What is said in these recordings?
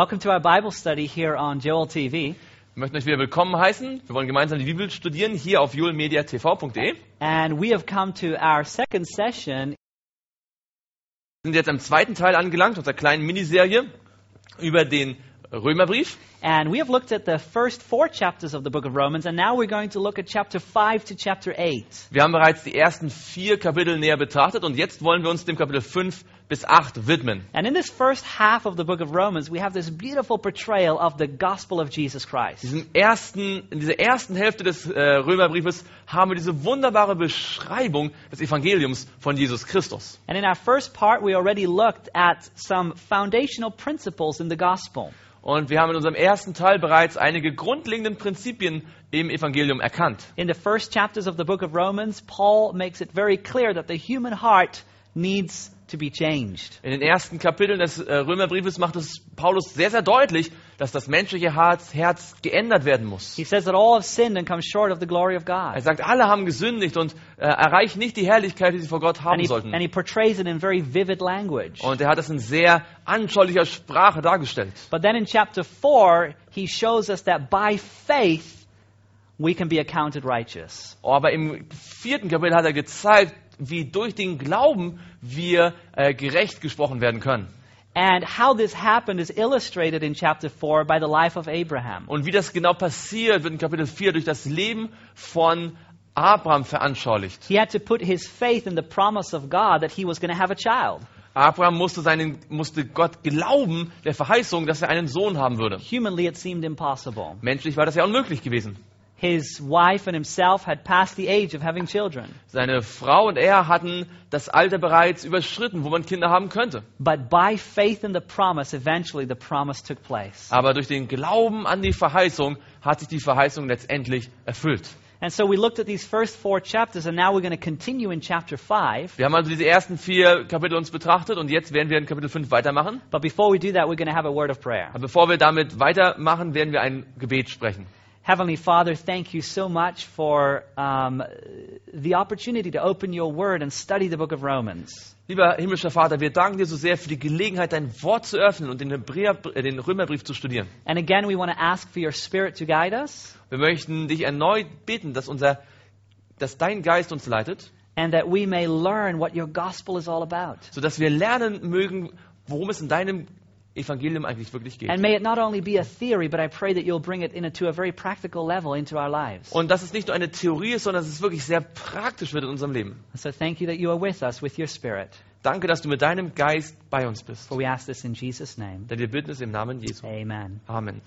Welcome to our Bible study here on Joel TV. Wir möchten euch wieder willkommen heißen. Wir wollen gemeinsam die Bibel studieren hier auf julmediatv.de. And we have come to our second session Wir sind jetzt am zweiten Teil angelangt, unserer kleinen Miniserie über den Römerbrief. and we have looked at the first four chapters of the book of Romans and now we're going to look at chapter 5 to chapter 8. Wir haben bereits die ersten vier Kapitel näher betrachtet und jetzt wollen wir uns dem Kapitel 5 bis 8 widmen. And in this first half of the book of Romans, we have this beautiful portrayal of the gospel of Jesus Christ. Diesen ersten, in dieser ersten Hälfte des äh, Römerbriefes haben wir diese wunderbare Beschreibung des Evangeliums von Jesus Christus. And in our first part, we already looked at some foundational principles in the gospel. Und wir haben in unserem ersten Teil bereits einige grundlegenden Prinzipien im Evangelium erkannt. In the first chapters of the book of Romans, Paul makes it very clear that the human heart needs to be changed. In den ersten Kapiteln des äh, Römerbriefes macht es Paulus sehr, sehr deutlich, dass das menschliche Herz, Herz geändert werden muss. He says that all have sinned and come short of the glory of Er God. sagt, alle haben gesündigt und äh, erreichen nicht die Herrlichkeit, die sie vor Gott And haben he, sollten. and he portrays it in very vivid language. Und er hat es in sehr anschaulicher Sprache dargestellt. But then in chapter 4, he shows us that by faith, we can be accounted righteous. Aber im vierten Kapitel hat er gezeigt, wie durch den Glauben wir äh, gerecht gesprochen werden können. And how this happened is illustrated in chapter 4 by the life of Abraham. Und wie das genau passiert, wird in Kapitel 4 durch das Leben von Abraham veranschaulicht. He had to put his faith in the promise of God that he was going to have a child. Abraham musste, seinen, musste Gott glauben, der Verheißung, dass er einen Sohn haben würde. Humanly, it seemed impossible. Menschlich war das ja unmöglich gewesen. His wife and himself had passed the age of having children. Seine Frau und er hatten das Alter bereits überschritten, wo man Kinder haben könnte. But by faith in the promise, eventually the promise took place. Aber durch den Glauben an die Verheißung hat sich die Verheißung letztendlich erfüllt. And so we looked at these first four chapters, and now we're going to continue in chapter 5. Wir haben also diese ersten vier Kapitel uns betrachtet und jetzt werden wir in Kapitel 5 weitermachen. But before we do that, we're going to have a word of prayer. Aber bevor wir damit weitermachen, werden wir ein Gebet sprechen. Heavenly Father, thank you so much for um, the opportunity to open your word and study the book of Romans. Lieber himmlischer Vater, wir danken dir so sehr für die Gelegenheit, dein Wort zu öffnen und den, Hebräer, äh, den Römerbrief zu studieren. And again, we want to ask for your spirit to guide us Wir möchten dich erneut bitten, dass, unser, dass dein Geist uns leitet, and that we may learn what your gospel is all about. sodass wir lernen mögen, worum es in deinem Evangelium eigentlich wirklich geht. And may it not only be a theory, but I pray that you'll bring it into a very practical level into our lives. Und dass es nicht nur eine Theorie ist, sondern dass es wirklich sehr praktisch wird in unserem Leben. So thank you that you are with us with your spirit. Danke, dass du mit deinem Geist bei uns bist. For we ask this in Jesus' name. Denn wir bitten es im Namen Jesu. Amen. Amen.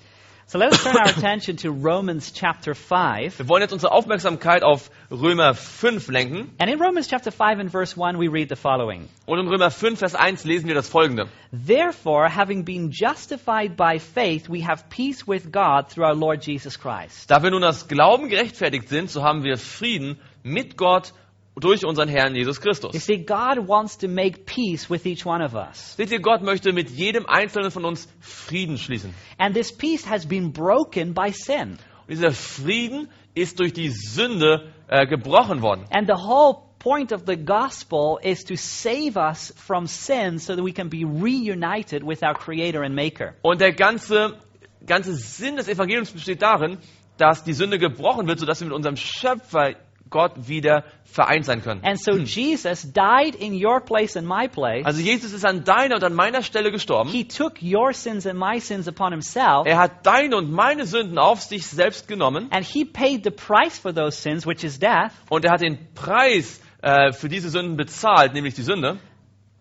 So let us turn our attention to Romans chapter 5. Wir wollen jetzt unsere Aufmerksamkeit auf Römer 5 lenken. And in Romans chapter 5 and verse 1, we read the following Und in Römer 5, Vers 1 lesen wir das folgende. Therefore, having been justified by faith, we have peace with God through our Lord Jesus Christ. Da wir nun aus Glauben gerechtfertigt sind, so haben wir Frieden mit Gott durch unseren Herrn Jesus You Christus. see, God wants to make peace with each one of us. Seht ihr, Gott möchte mit jedem Einzelnen von uns Frieden schließen. And this peace has been broken by sin. Und dieser Frieden ist durch die Sünde äh, gebrochen worden. And the whole point of the gospel is to save us from sin so that we can be reunited with our Creator and Maker. Und der ganze, ganze Sinn des Evangeliums besteht darin, dass die Sünde gebrochen wird, sodass wir mit unserem Schöpfer Gott wieder vereint sein können. And so Jesus died in your place and my place. Also Jesus ist an deiner und an meiner Stelle gestorben. He took your sins and my sins upon himself. Er hat deine und meine Sünden auf sich selbst genommen And he paid the price for those sins, which is death. und er hat den Preis äh, für diese Sünden bezahlt, nämlich die Sünde,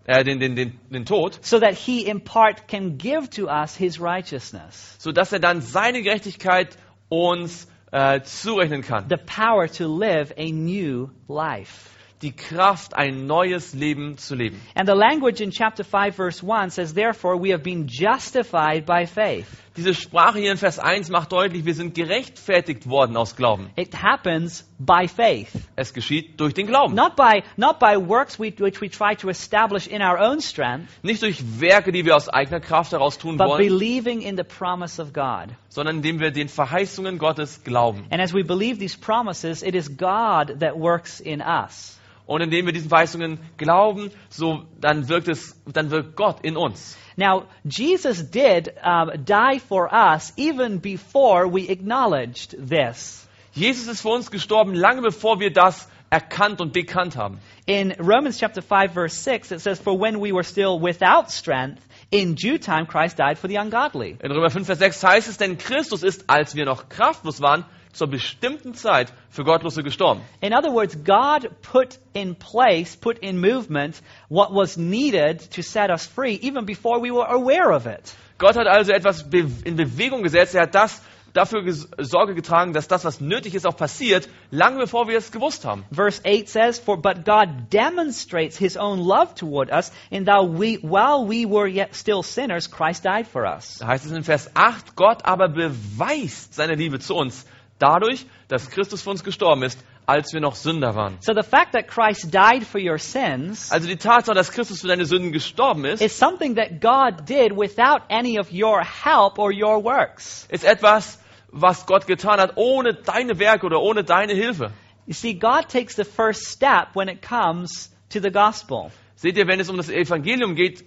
äh, den, den, den, den Tod, so that he in part can give to us his righteousness, sodass er dann seine Gerechtigkeit uns äh, zurechnen kann. the power to live a new life. Die Kraft, ein neues Leben zu leben. And the language in chapter 5, verse 1 says, Therefore, we have been justified by faith. Diese Sprache hier in Vers 1 macht deutlich, wir sind gerechtfertigt worden aus Glauben. It happens by faith. Es geschieht durch den Glauben. Not by, not by works we, which we try to establish in our own strength, Nicht durch Werke, die wir aus eigener Kraft heraus tun but wollen, believing in the promise of God. sondern indem wir den Verheißungen Gottes glauben. And as we believe these promises, it is God that works in us. Und indem wir diesen Verheißungen glauben, so dann wirkt es, dann wirkt Gott in uns. Now, Jesus did um, die for us even before we acknowledged this. Jesus ist für uns gestorben, lange bevor wir das erkannt und bekannt haben. In Romans chapter 5 verse 6 it says for when we were still without strength in due time Christ died for the ungodly. In Römer 5, Vers 6 heißt es, denn Christus ist, als wir noch kraftlos waren, zur bestimmten Zeit für Gottlose gestorben. In other words, God put in place, put in movement what was needed to set us free even before we were aware of it. Gott hat also etwas in Bewegung gesetzt. Er hat das dafür Sorge getragen, dass das, was nötig ist, auch passiert, lange bevor wir es gewusst haben. Verse 8 says, For but God demonstrates his own love toward us, in that we, while we were yet still sinners, Christ died for us. Da heißt es in Vers 8, Gott aber beweist seine Liebe zu uns dadurch, dass Christus für uns gestorben ist, als wir noch Sünder waren. So the fact that Christ died for your sins Also die Tatsache, dass Christus für deine Sünden gestorben ist, is something that God did without any of your help or your works. ist etwas, was Gott getan hat, ohne deine Werke oder ohne deine Hilfe. You see, God takes the first step when it comes to the gospel. Seht ihr, wenn es um das Evangelium geht,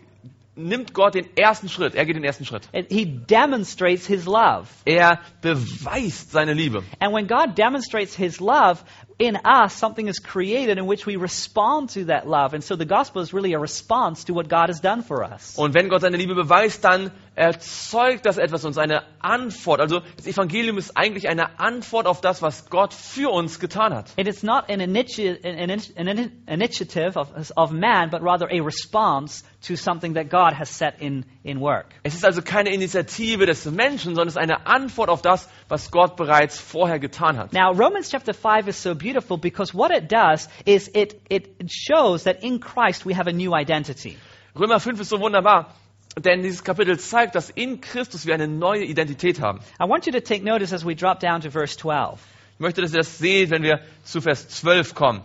nimmt Gott den ersten Schritt. Er geht den ersten Schritt. It- He demonstrates his love. Er beweist seine Liebe. And when God demonstrates his love, in us something is created in which we respond to that love. And so the gospel is really a response to what God has done for us. Und wenn Gott seine Liebe beweist, dann erzeugt das etwas uns, eine Antwort. Also das Evangelium ist eigentlich eine Antwort auf das, was Gott für uns getan hat. It is not an, initi- an, an, an initiative of, of man, but rather a response to something that God has set in, in work. Es ist also keine Initiative des Menschen, sondern es ist eine Antwort auf das, was Gott bereits vorher getan hat. Now, Romans chapter 5 is so beautiful because what it does is it, it shows that in Christ we have a new identity. Römer 5 ist so wunderbar, denn dieses Kapitel zeigt, dass in Christus wir eine neue Identität haben. I want you to take notice as we drop down to verse 12. Ich möchte, dass ihr das seht, wenn wir zu Vers 12 kommen.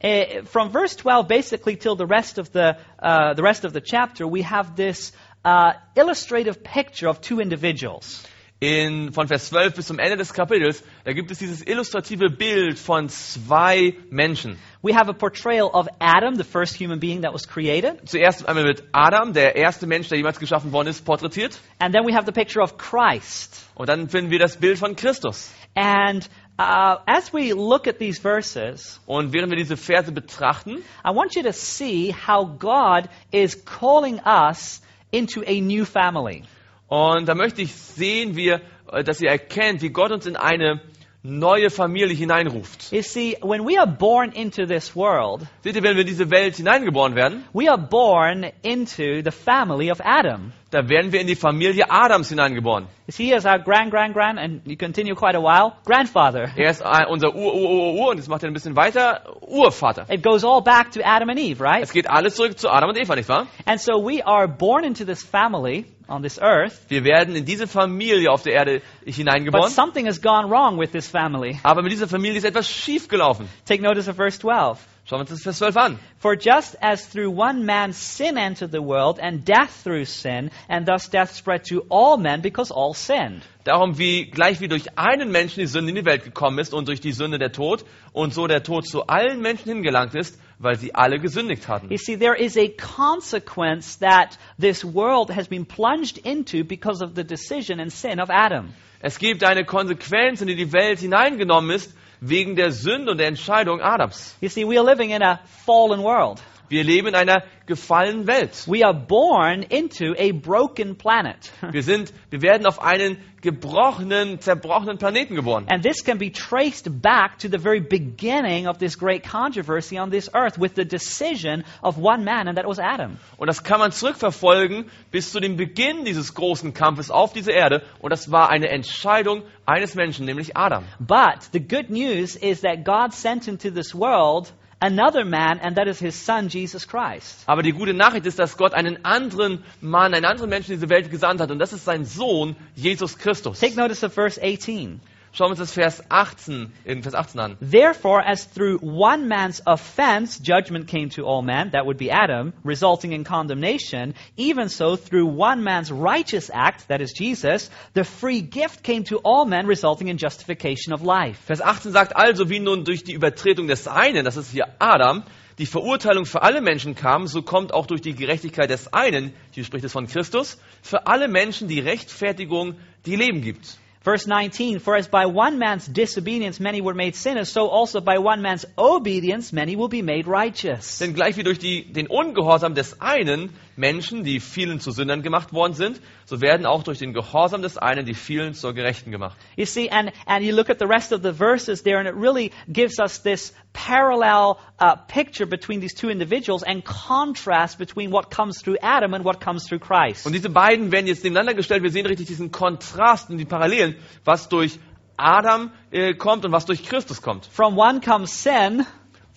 Uh, from verse 12 basically till the rest of the, uh, the rest of the chapter, we have this uh, illustrative picture of two individuals. In, von Vers 12 bis zum Ende des Kapitels, da gibt es dieses illustrative Bild von zwei Menschen. We have a portrayal of Adam, the first human being that was created. Zuerst einmal mit Adam, der erste Mensch, der jemals geschaffen worden ist, porträtiert. And then we have the picture of Christ. Und dann finden wir das Bild von Christus. And uh, as we look at these verses, Und während wir diese Verse betrachten, I want you to see how God is calling us into a new family. Und da möchte ich sehen, wie, äh, dass ihr erkennt, wie Gott uns in eine neue Familie hineinruft. You see, when we are born into this world, Seht ihr, wenn wir in diese Welt hineingeboren werden, we are born into the family of Adam. da werden wir in die Familie Adams hineingeboren. You see, as our grand, grand, grand, and you continue quite a while, grandfather. Er ist ein- unser Ur, Ur, Ur, Ur, und jetzt macht er ein bisschen weiter, Urvater. It goes all back to Adam and Eve, right? Es geht alles zurück zu Adam und Eva, nicht wahr? And so we are born into this family on this earth, Wir werden in diese Familie auf der Erde but hineingeboren. something has gone wrong with this family. Aber mit dieser Familie ist etwas schiefgelaufen. Take notice of verse 12. Schauen wir uns das Vers 12 an. For just as through one man sin entered the world, and death through sin, and thus death spread to all men because all sinned. Darum wie gleich wie durch einen Menschen die Sünde in die Welt gekommen ist und durch die Sünde der Tod und so der Tod zu allen Menschen hingelangt ist, weil sie alle gesündigt hatten. You see, there is a consequence that this world has been plunged into because of the decision and sin of Adam. Es gibt eine Konsequenz, in die die Welt hineingenommen ist, wegen der Sünde und der Entscheidung Adams. You see, we are living in a fallen world. Wir leben in einer gefallenen Welt. We are born into a broken planet. Wir sind, wir werden auf einen gebrochenen, zerbrochenen Planeten geboren. And this can be traced back to the very beginning of this great controversy on this earth with the decision of one man, and that was Adam. Und das kann man zurückverfolgen bis zu dem Beginn dieses großen Kampfes auf dieser Erde. Und das war eine Entscheidung eines Menschen, nämlich Adam. But the good news is that God sent into this world another man, and that is his son, Jesus Christ. Aber die gute Nachricht ist, dass Gott einen anderen Mann, einen anderen Menschen in diese Welt gesandt hat. Und das ist sein Sohn, Jesus Christus. Take notice of verse 18. Schauen wir uns das Vers 18, in Vers 18 an. Therefore, as through one man's offense judgment came to all men, that would be Adam, resulting in condemnation, even so through one man's righteous act, that is Jesus, the free gift came to all men, resulting in justification of life. Vers 18 sagt also, wie nun durch die Übertretung des einen, das ist hier Adam, die Verurteilung für alle Menschen kam, so kommt auch durch die Gerechtigkeit des einen, hier spricht es von Christus, für alle Menschen die Rechtfertigung, die Leben gibt. Verse 19, For as by one man's disobedience many were made sinners, so also by one man's obedience many will be made righteous. Denn gleich wie durch die, den Ungehorsam des einen Menschen, die vielen zu Sündern gemacht worden sind, so werden auch durch den Gehorsam des einen die vielen zur Gerechten gemacht. You see, and, and you look at the rest of the verses there, and it really gives us this parallel uh, picture between these two individuals and contrast between what comes through Adam and what comes through Christ. Und diese beiden werden jetzt nebeneinander gestellt. Wir sehen richtig diesen Kontrast und die Parallelen, was durch Adam äh, kommt und was durch Christus kommt. From one comes sin,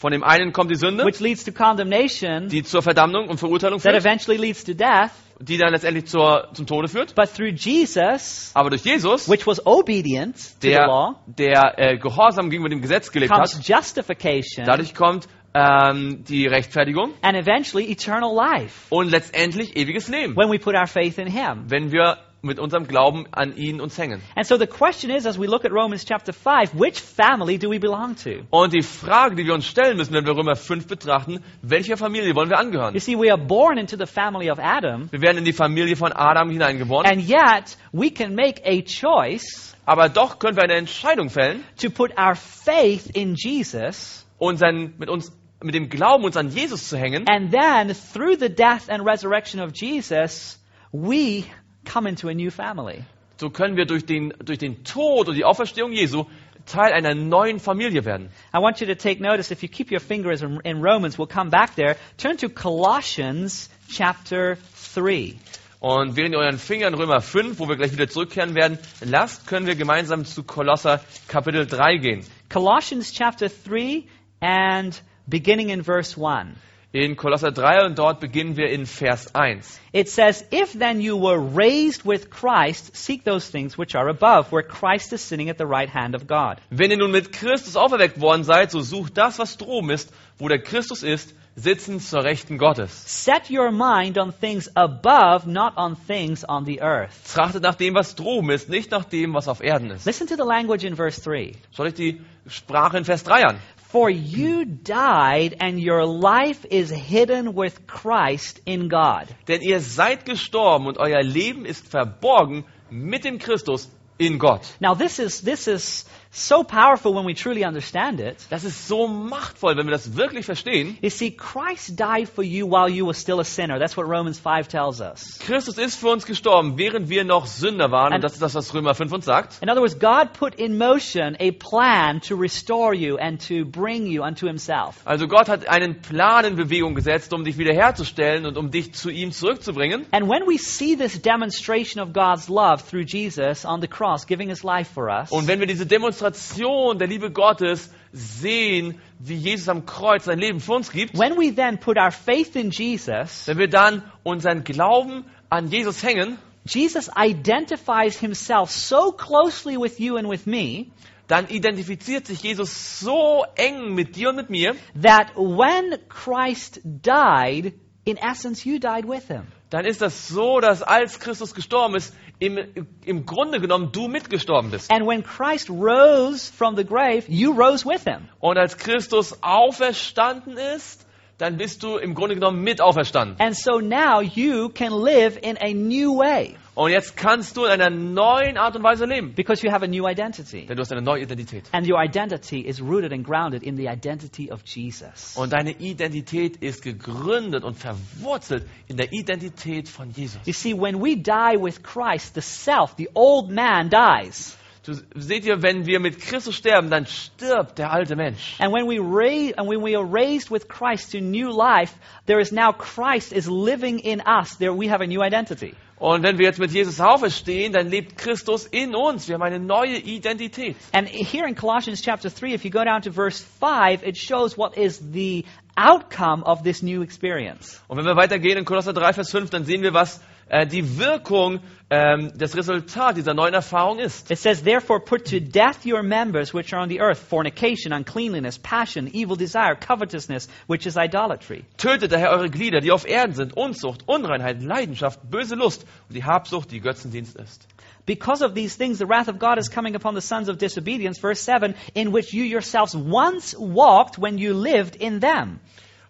Von dem einen kommt die Sünde, which leads to condemnation, die zur Verdammung und Verurteilung that führt, eventually leads to death. die dann letztendlich zur, zum Tode führt. But through Jesus, Aber durch Jesus, which was obedient the law, der, der äh, Gehorsam gegenüber dem Gesetz gelebt comes hat, justification dadurch kommt ähm, die Rechtfertigung and eventually eternal life und letztendlich ewiges Leben, when we put our faith in Him. wenn wir mit unserem Glauben an ihn uns hängen. And so the question is, as we look at Romans chapter 5, which family do we belong to? Und die Frage, die wir uns stellen müssen, wenn wir Römer 5 betrachten, welcher Familie wollen wir angehören? You see, we are born into the family of Adam, Wir werden in die Familie von Adam hineingeboren, and yet we can make a choice aber doch können wir eine Entscheidung fällen, to put our faith in Jesus, unseren, mit uns, mit dem Glauben uns an Jesus zu hängen. and then through the death and resurrection of Jesus, we come into a new family. So können wir durch den, durch den Tod und die Auferstehung Jesu Teil einer neuen Familie werden. I want you to take notice, if you keep your fingers in, in Romans, we'll come back there. Turn to Colossians chapter 3. Und während ihr euren Fingern Römer 5, wo wir gleich wieder zurückkehren werden, lasst, können wir gemeinsam zu Kolosser Kapitel 3 gehen. Colossians chapter 3 and beginning in verse 1. In Kolosser 3 und dort beginnen wir in Vers 1. It says, If then you were raised with Christ, seek those things which are above, where Christ is sitting at the right hand of God. Wenn ihr nun mit Christus auferweckt worden seid, so sucht das, was droben ist, wo der Christus ist, sitzend zur Rechten Gottes. Set your mind on things above, not on things on the earth. Trachtet nach dem, was droben ist, nicht nach dem, was auf Erden ist. Listen to the language in verse 3. Schaut euch die Sprache in Vers 3 an. For you died, and your life is hidden with Christ in God. Denn ihr seid gestorben und euer Leben ist verborgen mit dem Christus in Gott. Now, this is, this is so powerful when we truly understand it. Das ist so machtvoll, wenn wir das wirklich verstehen. You see, Christ died for you while you were still a sinner. That's what Romans 5 tells us. Christus ist für uns gestorben, während wir noch Sünder waren. Und das ist das, was Römer 5 uns sagt. In other words, God put in motion a plan to restore you and to bring you unto Himself. Also Gott hat einen Plan in Bewegung gesetzt, um dich wiederherzustellen und um dich zu ihm zurückzubringen. And when we see this demonstration of God's love through Jesus on the cross, giving His life for us, Und wenn wir diese Demonstration der Liebe Gottes sehen, wie Jesus am Kreuz sein Leben für uns gibt, when we then put our faith in Jesus, wenn wir dann unseren Glauben an Jesus hängen, Jesus identifies Himself so closely with you and with me dann identifiziert sich Jesus so eng mit dir und mit mir, that when Christ died, in essence, you died with Him. dann ist das so, dass als Christus gestorben ist, im, im Grunde genommen du mitgestorben bist. And when Christ rose from the grave, you rose with Him. Und als Christus auferstanden ist, dann bist du im Grunde genommen mit auferstanden. And so now you can live in a new way Und jetzt kannst du in einer neuen Art und Weise leben, because you have a new identity. denn du hast eine neue Identität. And your identity is rooted and grounded in the identity of Jesus. Und deine Identität ist gegründet und verwurzelt in der Identität von Jesus. You see, when we die with Christ, the self, the old man dies. Du, seht ihr, wenn wir mit Christus sterben, dann stirbt der alte Mensch. And when we raise, and when we are raised with Christ to new life, there is now Christ is living in us. There we have a new identity. Und wenn wir jetzt mit Jesus auferstehen, dann lebt Christus in uns. Wir haben eine neue Identität. And here in Colossians chapter 3, if you go down to verse 5, it shows what is the outcome of this new experience. Und wenn wir weitergehen in Kolosser 3, Vers 5, dann sehen wir, was äh, die Wirkung, ähm, das Resultat dieser neuen Erfahrung ist. It says, Therefore put to death your members which are on the earth fornication, uncleanliness, passion, evil desire, covetousness, which is idolatry. Tötet daher eure Glieder, die auf Erden sind, Unzucht, Unreinheit, Leidenschaft, böse Lust und die Habsucht, die Götzendienst ist. Because of these things, the wrath of God is coming upon the sons of disobedience, verse 7, in which you yourselves once walked when you lived in them.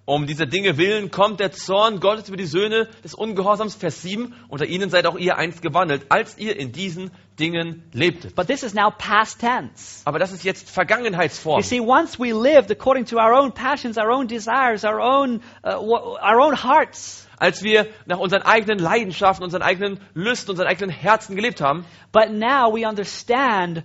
Um dieser Dinge willen kommt der Zorn Gottes über die Söhne des Ungehorsams, Vers 7. Unter ihnen seid auch ihr einst gewandelt, als ihr in diesen Dingen lebtet. But this is now past tense. Aber das ist jetzt Vergangenheitsform. You see, once we lived according to our own passions, our own desires, our own, uh, our own hearts. Als wir nach unseren eigenen Leidenschaften, unseren eigenen Lüsten, unseren eigenen Herzen gelebt haben. But now we understand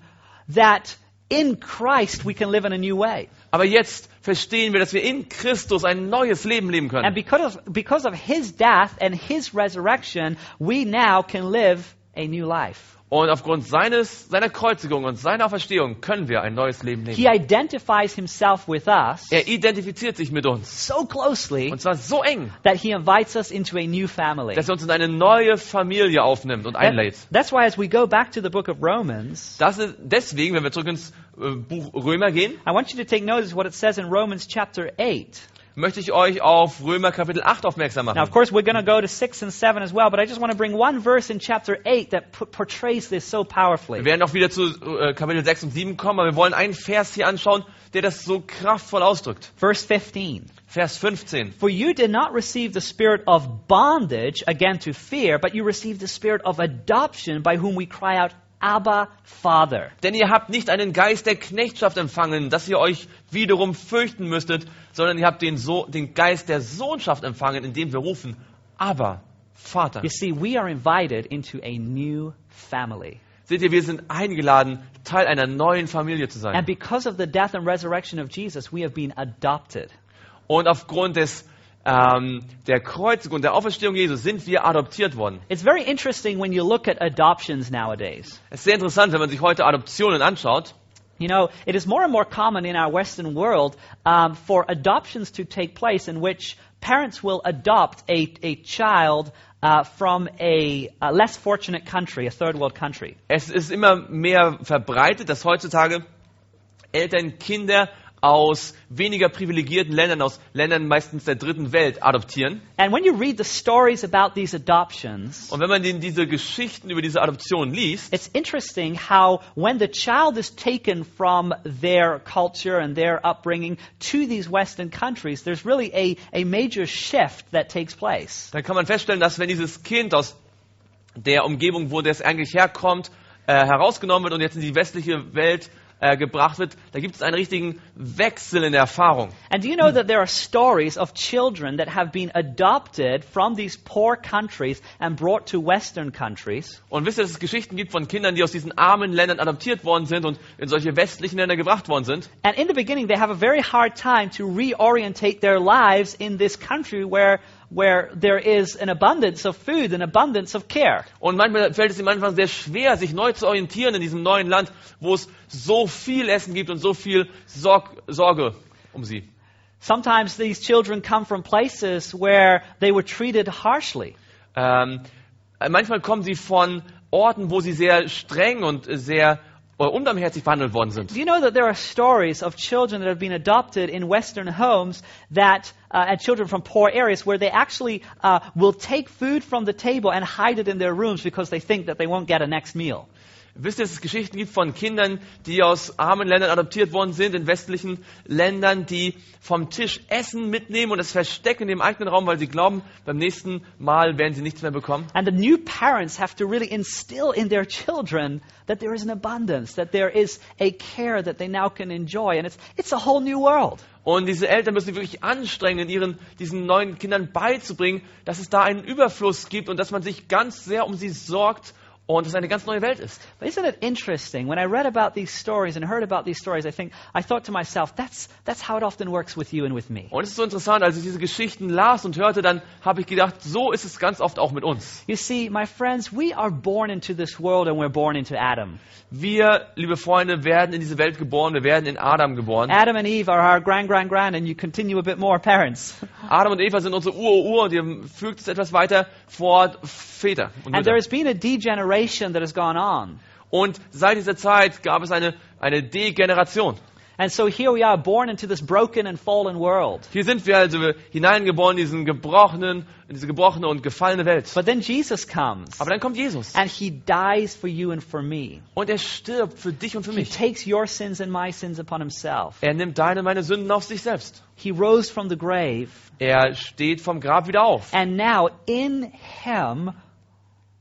that in Christ we can live in a new way. Aber jetzt verstehen wir, dass wir in Christus ein neues Leben leben And können. because of, because of his death and his resurrection, we now can live a new life. Und aufgrund seines, seiner Kreuzigung und seiner Auferstehung können wir ein neues Leben He leben. identifies himself with us Er identifiziert sich mit uns. so closely Und zwar so eng, that he invites us into a new family. dass er uns in eine neue Familie aufnimmt und That- einlädt. that's why as we go back to the book of Romans, Das ist deswegen, wenn wir zurück ins äh, Buch Römer gehen, I want you to take notice what it says in Romans chapter 8. möchte ich euch auf Römer Kapitel 8 aufmerksam Now, of machen. course, we're going to go to 6 and 7 as well, but I just want to bring one verse in chapter 8 that portrays this so powerfully. Wir werden auch wieder zu äh, Kapitel 6 und 7 kommen, aber wir wollen einen Vers hier anschauen, der das so kraftvoll ausdrückt. Verse 15. Vers 15. For you did not receive the spirit of bondage again to fear, but you received the spirit of adoption by whom we cry out, Abba, Father. Denn ihr habt nicht einen Geist der Knechtschaft empfangen, dass ihr euch wiederum fürchten müsstet, sondern ihr habt den, so den Geist der Sohnschaft empfangen, indem wir rufen, aber Vater. You see, we are invited into a new family. Seht ihr, wir sind eingeladen, Teil einer neuen Familie zu sein. And because of the death and resurrection of Jesus, we have been adopted. Und aufgrund des, ähm, der Kreuzigung und der Auferstehung Jesus sind wir adoptiert worden. It's very interesting when you look at adoptions nowadays. Es ist sehr interessant, wenn man sich heute Adoptionen anschaut. You know, it is more and more common in our Western world um, for adoptions to take place in which parents will adopt a, a child uh, from a, a less fortunate country, a third world country. Es ist immer mehr verbreitet, dass heutzutage Eltern Kinder aus weniger privilegierten Ländern, aus Ländern meistens der dritten Welt adoptieren. And when you read the stories about these adoptions, Und wenn man den, diese Geschichten über diese Adoption liest, it's interesting how when the child is taken from their culture and their upbringing to these Western countries, there's really a, a major shift that takes place. dann kann man feststellen, dass wenn dieses Kind aus der Umgebung, wo das eigentlich herkommt, äh, herausgenommen wird und jetzt in die westliche Welt äh, gebracht wird, da gibt es einen richtigen Wechsel in der Erfahrung. And do you know that there are stories of children that have been adopted from these poor countries and brought to Western countries? Und wisst ihr, dass es Geschichten gibt von Kindern, die aus diesen armen Ländern adoptiert worden sind und in solche westlichen Länder gebracht worden sind? And in the beginning, they have a very hard time to reorientate their lives in this country where, where there is an abundance of food, an abundance of care. Und manchmal fällt es ihm Anfang sehr schwer, sich neu zu orientieren in diesem neuen Land, wo es so viel Essen gibt und so viel Sorg Sorge um sie. Sometimes these children come from places where they were treated harshly. Ähm, äh, manchmal kommen sie von Orten, wo sie sehr streng und sehr unbarmherzig behandelt worden sind. Do you know that there are stories of children that have been adopted in Western homes that, uh, and children from poor areas where they actually uh, will take food from the table and hide it in their rooms because they think that they won't get a next meal? Wisst ihr, dass es Geschichten gibt von Kindern, die aus armen Ländern adoptiert worden sind, in westlichen Ländern, die vom Tisch Essen mitnehmen und es verstecken in dem eigenen Raum, weil sie glauben, beim nächsten Mal werden sie nichts mehr bekommen. And the new parents have to really instill in their children that there is an abundance, that there is a care that they now can enjoy. And it's, it's a whole new world. Und diese Eltern müssen sich wirklich anstrengen, ihren, diesen neuen Kindern beizubringen, dass es da einen Überfluss gibt und dass man sich ganz sehr um sie sorgt und es eine ganz neue Welt ist. But isn't it interesting? When I read about these stories and heard about these stories, I think I thought to myself, that's that's how it often works with you and with me. Und es ist so interessant, als ich diese Geschichten las und hörte, dann habe ich gedacht, so ist es ganz oft auch mit uns. You see, my friends, we are born into this world and we're born into Adam. Wir, liebe Freunde, werden in diese Welt geboren, wir werden in Adam geboren. Adam and Eve are our grand, grand, grand, and you continue a bit more, parents. Adam und Eva sind unsere Ur-Ur und ihr fügt es etwas weiter fort, Väter und And there has been a degeneration that has gone on. Und seit dieser Zeit gab es eine, eine Degeneration. And so here we are born into this broken and fallen world. Hier sind wir also hineingeboren in diesen gebrochenen, in diese gebrochene und gefallene Welt. But then Jesus comes Aber dann kommt Jesus and he dies for you and for me. und er stirbt für dich und für He mich. takes your sins and my sins upon himself. Er nimmt deine und meine Sünden auf sich selbst. He rose from the grave Er steht vom Grab wieder auf. and now in him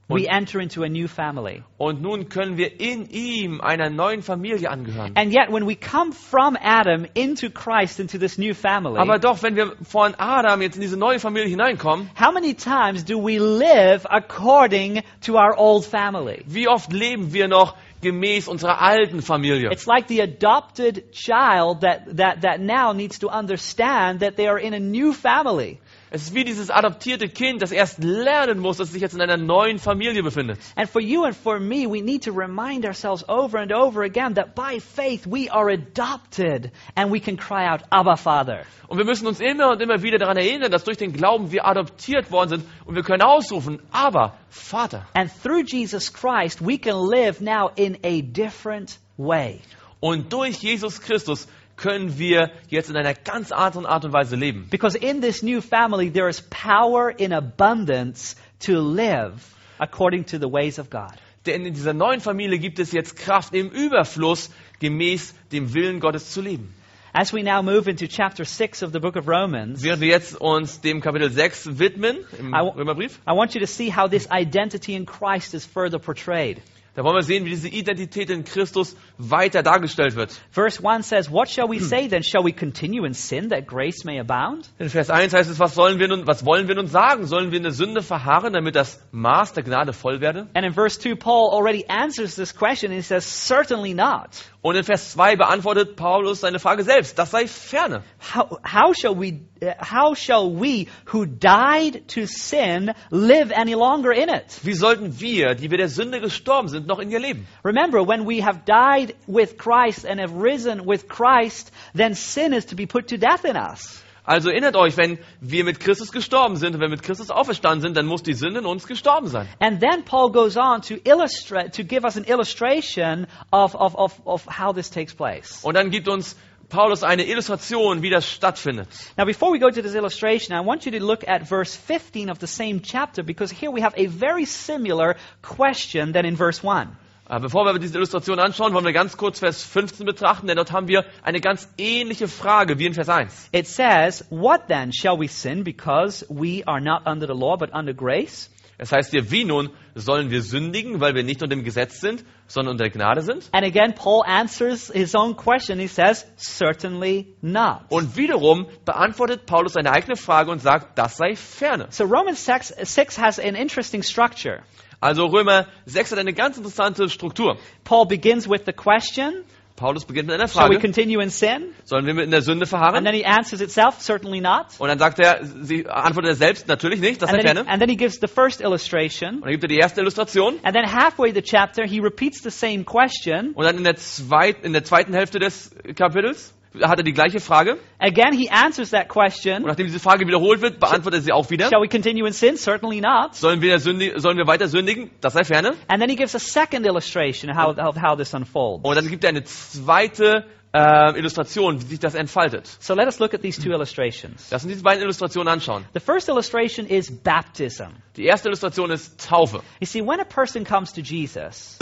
we Und- enter into a new family. Und nun können wir in ihm einer neuen Familie angehören. And yet when we come from Adam into Christ into this new family, Aber doch, wenn wir von Adam jetzt in diese neue Familie hineinkommen, how many times do we live according to our old family? wie oft leben wir noch gemäß unserer alten Familie? It's like the adopted child that, that, that now needs to understand that they are in a new family. Es ist wie dieses adoptierte Kind, das erst lernen muss, dass es sich jetzt in einer neuen Familie befindet. And for you and for me, we need to remind ourselves over and over again that by faith we are adopted and we can cry out, Abba, Father. Und wir müssen uns immer und immer wieder daran erinnern, dass durch den Glauben wir adoptiert worden sind und wir können ausrufen, aber Vater. And through Jesus Christ, we can live now in a different way. Und durch Jesus Christus können wir jetzt in einer ganz anderen Art und Weise leben. Because in this new family, there is power in abundance to live according to the ways of God. Denn in dieser neuen Familie gibt es jetzt Kraft im Überfluss, gemäß dem Willen Gottes zu leben. As we now move into chapter 6 of the book of Romans, Während wir jetzt uns dem Kapitel 6 widmen, im I Römerbrief, I want you to see how this identity in Christ is further portrayed. Da wollen wir sehen, wie diese Identität in Christus weiter dargestellt wird. Verse 1 says, What shall we say then? Shall we continue in sin that grace may abound? In Vers 1 heißt es, was, sollen wir nun, was wollen wir nun sagen? Sollen wir in der Sünde verharren, damit das Maß der Gnade voll werde? And in verse 2, Paul already answers this question and he says, Certainly not. Und in Vers 2 beantwortet Paulus seine Frage selbst. Das sei ferne. How, how, shall we, uh, how shall we who died to sin live any longer in it? Wie sollten wir, die wir der Sünde gestorben sind, noch in ihr leben? Remember, when we have died with Christ and have risen with Christ, then sin is to be put to death in us. Also erinnert euch, wenn wir mit Christus gestorben sind und wenn wir mit Christus auferstanden sind, dann muss die Sünde in uns gestorben sein. And then Paul goes on to illustrate, to give us an illustration of, of, of, of how this takes place. Und dann gibt uns Paulus eine Illustration, wie das stattfindet. Now, before we go to this illustration, I want you to look at verse 15 of the same chapter because here we have a very similar question than in verse 1. Aber bevor wir diese Illustration anschauen, wollen wir ganz kurz Vers 15 betrachten, denn dort haben wir eine ganz ähnliche Frage wie in Vers 1. It says, What then? Shall we sin because we are not under the law but under grace? Es heißt hier, wie nun sollen wir sündigen, weil wir nicht unter dem Gesetz sind, sondern unter der Gnade sind? And again, Paul answers his own question. He says, Certainly not. Und wiederum beantwortet Paulus seine eigene Frage und sagt, das sei ferne. So Romans 6, 6 has an interesting structure. Also Römer 6 hat eine ganz interessante Struktur. Paul begins with the question, Paulus beginnt mit einer Shall we Frage, continue in sin? sollen wir in der Sünde And verharren? then he answers itself, Certainly not. Und dann sagt er, sie antwortet er selbst, natürlich nicht, das And then, he, ferne. and then he gives the first illustration. Und dann gibt er die erste Illustration. And then halfway the chapter, he repeats the same question. Und dann in der, zweit, in der zweiten Hälfte des Kapitels hat er die gleiche Frage. Again, he answers that Und question. nachdem diese Frage wiederholt wird, beantwortet er sie auch wieder. Shall we continue in sin? Certainly not. Sollen wir, sündig, sollen wir weiter sündigen? Das sei ferne. And then he gives a second illustration of how, of how this unfolds. Und dann gibt er eine zweite äh, Illustration, wie sich das entfaltet. So let us look at these two illustrations. Lass uns diese beiden Illustrationen anschauen. The first illustration is baptism. Die erste Illustration ist Taufe. You see, when a person comes to Jesus,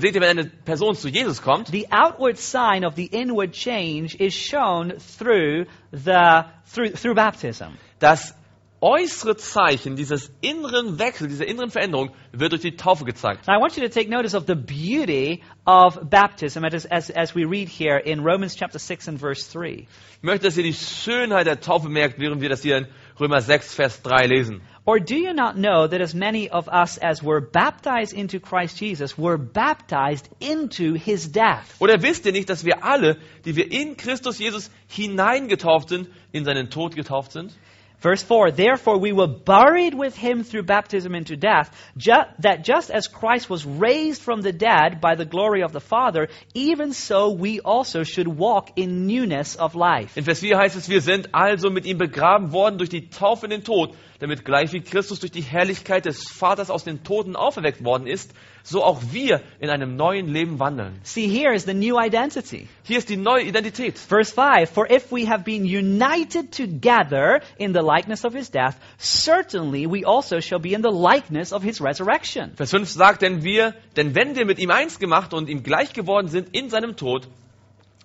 Seht ihr, wenn eine Person zu Jesus kommt, the outward sign of the inward change is shown through the through through baptism. das äußere Zeichen dieses inneren Wechsels, dieser inneren Veränderung wird durch die Taufe gezeigt. Now, I want you to take notice of the beauty of baptism as, as, as we read here in Romans chapter 6 and verse 3. Ich möchte, dass ihr die Schönheit der Taufe merkt, während wir das hier in Römer 6, Vers 3 lesen. Or do you not know that as many of us as were baptized into Christ Jesus were baptized into his death? Oder wisst ihr nicht, dass wir alle, die wir in Christus Jesus hineingetauft sind, in seinen Tod getauft sind? Verse 4 Therefore we were buried with him through baptism into death, ju- that just as Christ was raised from the dead by the glory of the Father, even so we also should walk in newness of life. In Vers 4 heißt es, wir sind also mit ihm begraben worden durch die Taufe in den Tod, damit gleich wie Christus durch die Herrlichkeit des Vaters aus den Toten auferweckt worden ist, so auch wir in einem neuen Leben wandeln. See, here is the new identity. Hier ist die neue Identität. Verse 5 For if we have been united together in the likeness of his death, certainly we also shall be in the likeness of his resurrection. Vers 5 sagt, denn wir, denn wenn wir mit ihm eins gemacht und ihm gleich geworden sind in seinem Tod,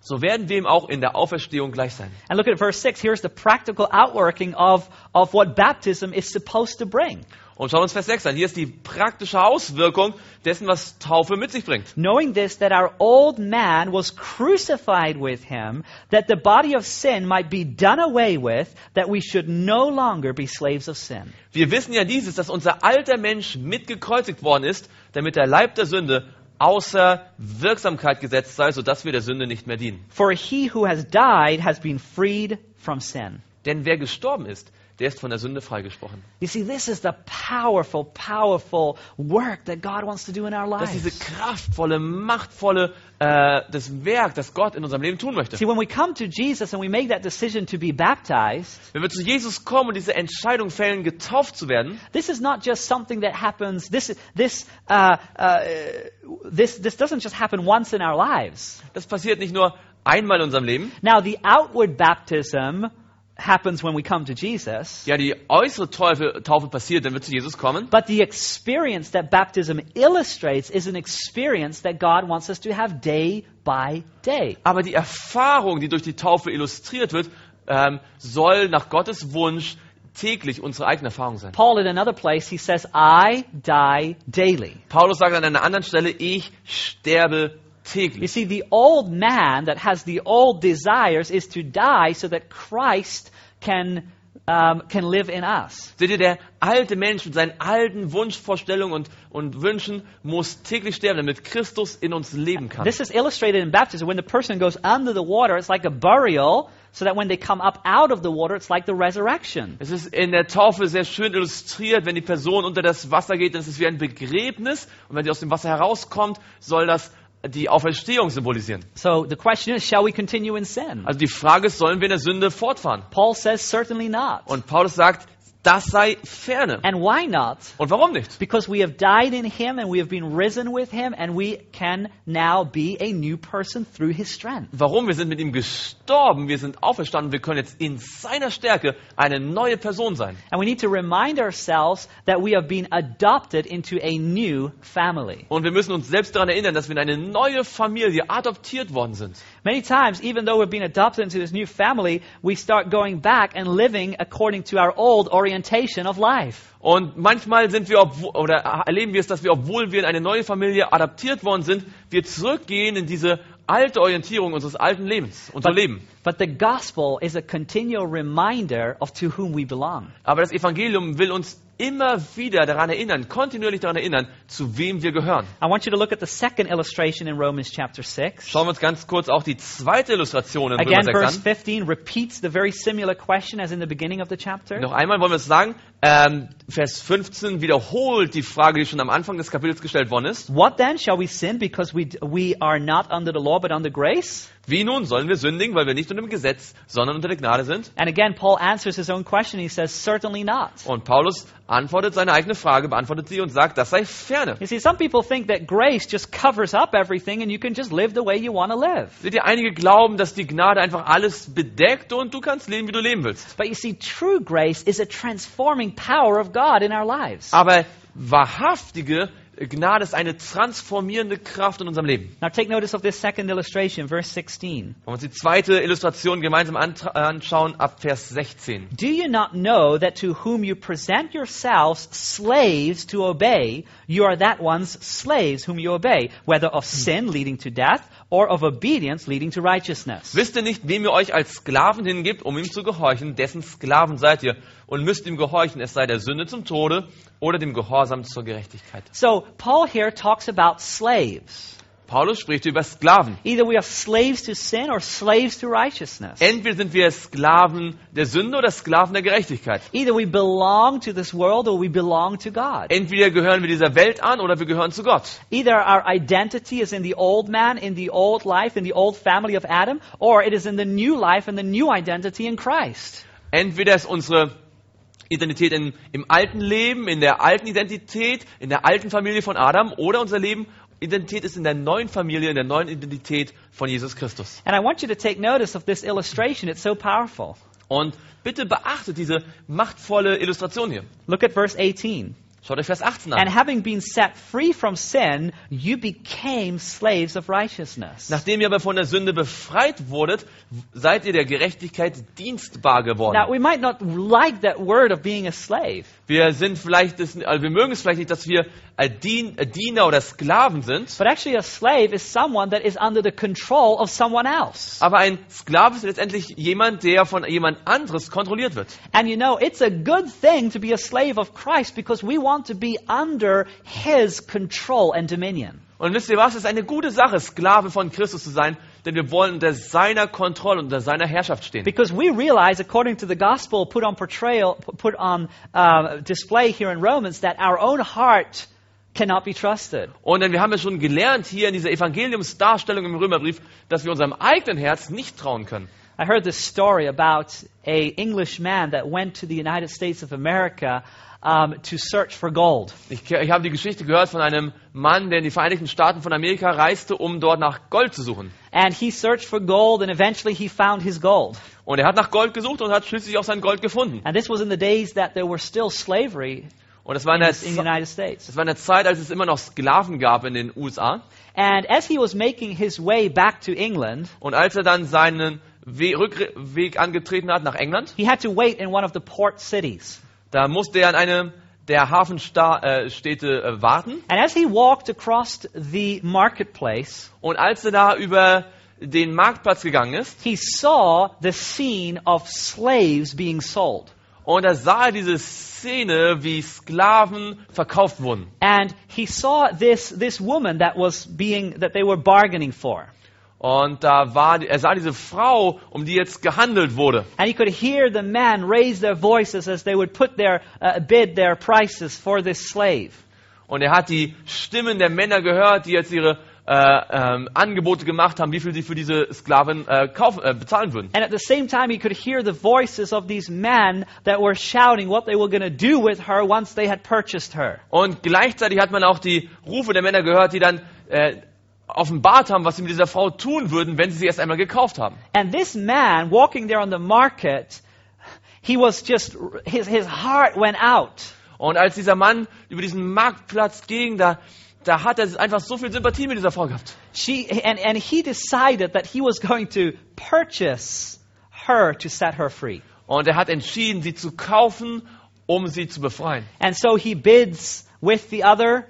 so werden wir ihm auch in der Auferstehung gleich sein. And look at verse 6. Here's the practical outworking of, of what baptism is supposed to bring. Und schauen wir uns Vers 6 an. Hier ist die praktische Auswirkung dessen, was Taufe mit sich bringt. Knowing this, that our old man was crucified with him, that the body of sin might be done away with, that we should no longer be slaves of sin. Wir wissen ja dieses, dass unser alter Mensch mitgekreuzigt worden ist, damit der Leib der Sünde außer Wirksamkeit gesetzt sei, sodass wir der Sünde nicht mehr dienen. For he who has died has been freed from sin. Denn wer gestorben ist, der ist von der Sünde freigesprochen. You see, this is the powerful, powerful work that God wants to do in our Das ist diese kraftvolle, machtvolle äh, das Werk, das Gott in unserem Leben tun möchte. See, when we come to Jesus and we make that decision to be baptized, Wenn wir zu Jesus kommen und diese Entscheidung fällen, getauft zu werden, this is not just something that happens. This, this, uh, uh, this, this doesn't just happen once in our lives. das passiert nicht nur einmal in unserem Leben. Now, the outward baptism happens when we come to Jesus, Ja, die äußere Taufe, Taufe passiert, wenn wir zu Jesus kommen. but the experience that baptism illustrates is an experience that God wants us to have day by day. Aber die Erfahrung, die durch die Taufe illustriert wird, ähm, soll nach Gottes Wunsch täglich unsere eigene Erfahrung sein. Paul, in another place, he says, I die daily. Paulus sagt an einer anderen Stelle, ich sterbe You täglich. see, the old man that has the old desires is to die so that Christ can, um, can live in us. Seht ihr, der alte Mensch mit seinen alten Wunschvorstellungen und, und Wünschen muss täglich sterben, damit Christus in uns leben kann. This is illustrated in baptism. When the person goes under the water, it's like a burial, so that when they come up out of the water, it's like the resurrection. Es ist in der Taufe sehr schön illustriert, wenn die Person unter das Wasser geht, dann ist es wie ein Begräbnis. Und wenn sie aus dem Wasser herauskommt, soll das die Auferstehung symbolisieren. So the question is, shall we continue in sin? Also die Frage ist, sollen wir in der Sünde fortfahren? Paul says, certainly not. Und Paulus sagt, das sei ferne. And why not? Und warum nicht? Because we have died in him and we have been risen with him and we can now be a new person through his strength. Warum? Wir sind mit ihm gestorben, wir sind auferstanden, wir können jetzt in seiner Stärke eine neue Person sein. And we need to remind ourselves that we have been adopted into a new family. Und wir müssen uns selbst daran erinnern, dass wir in eine neue Familie adoptiert worden sind. Many times, even though we've been adopted into this new family, we start going back and living according to our old orientation of life. Und manchmal sind wir, oder erleben wir es, dass wir, obwohl wir in eine neue Familie adaptiert worden sind, wir zurückgehen in diese alte Orientierung unseres alten Lebens, unser Leben. But the gospel is a continual reminder of to whom we belong. Aber das Evangelium will uns immer wieder daran erinnern, kontinuierlich daran erinnern, zu wem wir gehören. I want you to look at the second illustration in Romans chapter 6. Schauen wir uns ganz kurz auch die zweite Illustration in Again, Römer 6 verse an. 15 repeats the very similar question as in the beginning of the chapter. Noch einmal wollen wir es sagen, ähm, Vers 15 wiederholt die Frage, die schon am Anfang des Kapitels gestellt worden ist. What then? Shall we sin because we, we are not under the law but under grace? Wie nun sollen wir sündigen, weil wir nicht unter dem Gesetz, sondern unter der Gnade sind? And again, Paul answers his own question. He says, Certainly not. Und Paulus antwortet seine eigene Frage, beantwortet sie und sagt, das sei ferne. You see, some people think that grace just covers up everything and you can just live the way you want to live. Seht ihr, einige glauben, dass die Gnade einfach alles bedeckt und du kannst leben, wie du leben willst. But you see, true grace is a transforming power of God in our lives. Aber wahrhaftige Gnade ist eine transformierende Kraft in unserem Leben. Now take notice of this second illustration, verse 16. Wollen wir uns die zweite Illustration gemeinsam anschauen, ab Vers 16. Do you not know that to whom you present yourselves slaves to obey, you are that one's slaves whom you obey, whether of sin leading to death or of obedience leading to righteousness? Wisst ihr nicht, wem ihr euch als Sklaven hingibt, um ihm zu gehorchen, dessen Sklaven seid ihr und müsst ihm gehorchen, es sei der Sünde zum Tode oder dem Gehorsam zur Gerechtigkeit. So Paul here talks about slaves. Paulus spricht über Sklaven. Either we are slaves to sin or slaves to righteousness. Entweder sind wir Sklaven der Sünde oder Sklaven der Gerechtigkeit. Either we belong to this world or we belong to God. Entweder gehören wir dieser Welt an oder wir gehören zu Gott. Either our identity is in the old man, in the old life, in the old family of Adam, or it is in the new life and the new identity in Christ. Entweder ist unsere Identität in, im alten Leben, in der alten Identität, in der alten Familie von Adam oder unser Leben, Identität ist in der neuen Familie, in der neuen Identität von Jesus Christus. And I want you to take notice of this illustration. It's so powerful. Und bitte beachtet diese machtvolle Illustration hier. Look at verse 18. Schaut euch Vers 18 And an. having been set free from sin, you became slaves of righteousness. Nachdem ihr aber von der Sünde befreit wurdet, seid ihr der Gerechtigkeit dienstbar geworden. Now, we might not like that word of being a slave, Wir sind vielleicht, das, also wir mögen es vielleicht nicht, dass wir Dien, Diener oder Sklaven sind. but actually, a slave is someone that is under the control of someone else. Aber ein Sklave ist letztendlich jemand, der von jemand anderes kontrolliert wird. And you know, it's a good thing to be a slave of Christ because we want to be under his control and dominion. Und wisst ihr was? Es ist eine gute Sache, Sklave von Christus zu sein, denn wir wollen unter seiner Kontrolle, unter seiner Herrschaft stehen. Because we realize, according to the gospel put on portrayal, put on uh, display here in Romans, that our own heart cannot be trusted. Und denn wir haben ja schon gelernt hier in dieser Evangeliumsdarstellung im Römerbrief, dass wir unserem eigenen Herz nicht trauen können. I heard this story about a English man that went to the United States of America um, to search for gold. Ich, ich habe die Geschichte gehört von einem Mann, der in die Vereinigten Staaten von Amerika reiste, um dort nach Gold zu suchen. And he searched for gold, and eventually he found his gold. Und er hat nach Gold gesucht und hat schließlich auch sein Gold gefunden. And this was in the days that there were still slavery Und das war in der, in das war in der Zeit, als es immer noch Sklaven gab in den USA. And as he was making his way back to England, Und als er dann seinen We Rückweg angetreten hat nach England, he had to wait in one of the port cities. Da musste er an einem der Hafenstädte äh, äh, warten. And as he walked across the marketplace, Und als er da über den Marktplatz gegangen ist, he saw the scene of slaves being sold. und da sah er diese Szene, wie Sklaven verkauft wurden. And he saw this, this woman that was being, that they were bargaining for. Und da war, er sah diese Frau, um die jetzt gehandelt wurde. And he could hear the men raise their voices as they would put their, uh, bid their prices for this slave. Und er hat die Stimmen der Männer gehört, die jetzt ihre äh, ähm, Angebote gemacht haben, wie viel sie für diese Sklaven äh, kaufen, äh, bezahlen würden. And at the same time, he could hear the voices of these men that were shouting what they were going to do with her once they had purchased her. Und gleichzeitig hat man auch die Rufe der Männer gehört, die dann äh, offenbart haben, was sie mit dieser Frau tun würden, wenn sie sie erst einmal gekauft haben. And this man walking there on the market, he was just, his, his heart went out. Und als dieser Mann über diesen Marktplatz ging, da, da hat er einfach so viel Sympathie mit dieser Frau gehabt. She, and, and he decided that he was going to purchase her to set her free. Und er hat entschieden, sie zu kaufen, um sie zu befreien. And so he bids with the other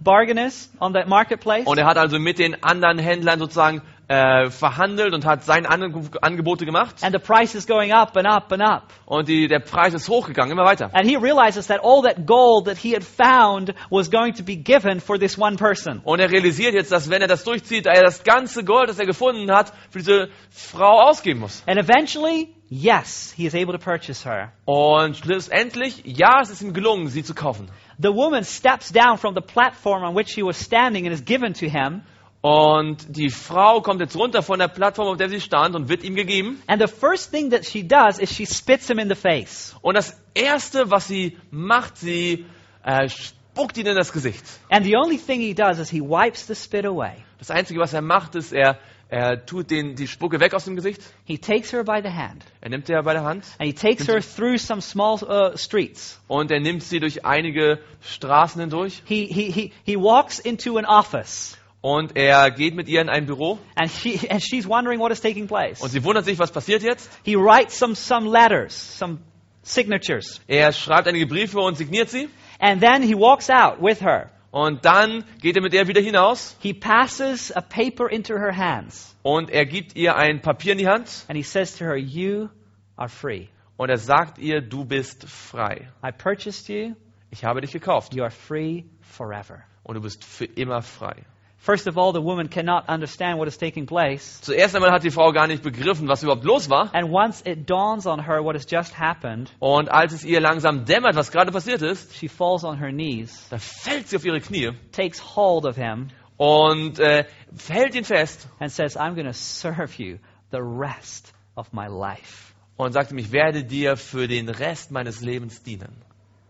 bargainers on that marketplace. Und er hat also mit den anderen Händlern sozusagen äh, verhandelt und hat seine Ange Angebote gemacht. And the price is going up and up and up. Und die, der Preis ist hochgegangen, immer weiter. And he realizes that all that gold that he had found was going to be given for this one person. Und er realisiert jetzt, dass wenn er das durchzieht, er das ganze Gold, das er gefunden hat, für diese Frau ausgeben muss. And eventually, yes, he is able to purchase her. Und schlussendlich, ja, es ist ihm gelungen, sie zu kaufen. The woman steps down from the platform on which she was standing and is given to him. Und die Frau kommt jetzt runter von der Plattform, auf der sie stand, und wird ihm gegeben. And the first thing that she does is she spits him in the face. Und das Erste, was sie macht, sie äh, spuckt ihn in das Gesicht. And the only thing he does is he wipes the spit away. Das Einzige, was er macht, ist, er, er tut den, die Spucke weg aus dem Gesicht. He takes her by the hand Er nimmt sie bei der Hand and he takes her through some small uh, streets. und er nimmt sie durch einige Straßen hindurch. He, he, he, he walks into an office Und er geht mit ihr in ein Büro. and, she, and she's wondering what is taking place. Und sie wundert sich, was passiert jetzt. He writes some, some letters, some signatures, Er schreibt einige Briefe und signiert sie. and then he walks out with her. Und dann geht er mit ihr wieder hinaus He passes a paper into her hands und er gibt ihr ein Papier in die Hand and he says to her, You are free. und er sagt ihr, du bist frei. I purchased you. Ich habe dich gekauft You are free forever. und du bist für immer frei. First of all, the woman cannot understand what is taking place. Zuerst einmal hat die Frau gar nicht begriffen, was überhaupt los war. And once it dawns on her what has just happened, Und als es ihr langsam dämmert, was gerade passiert ist, she falls on her knees, da fällt sie auf ihre Knie takes hold of him, und äh, hält ihn fest and says, I'm going to serve you the rest of my life. und sagte ich werde dir für den Rest meines Lebens dienen.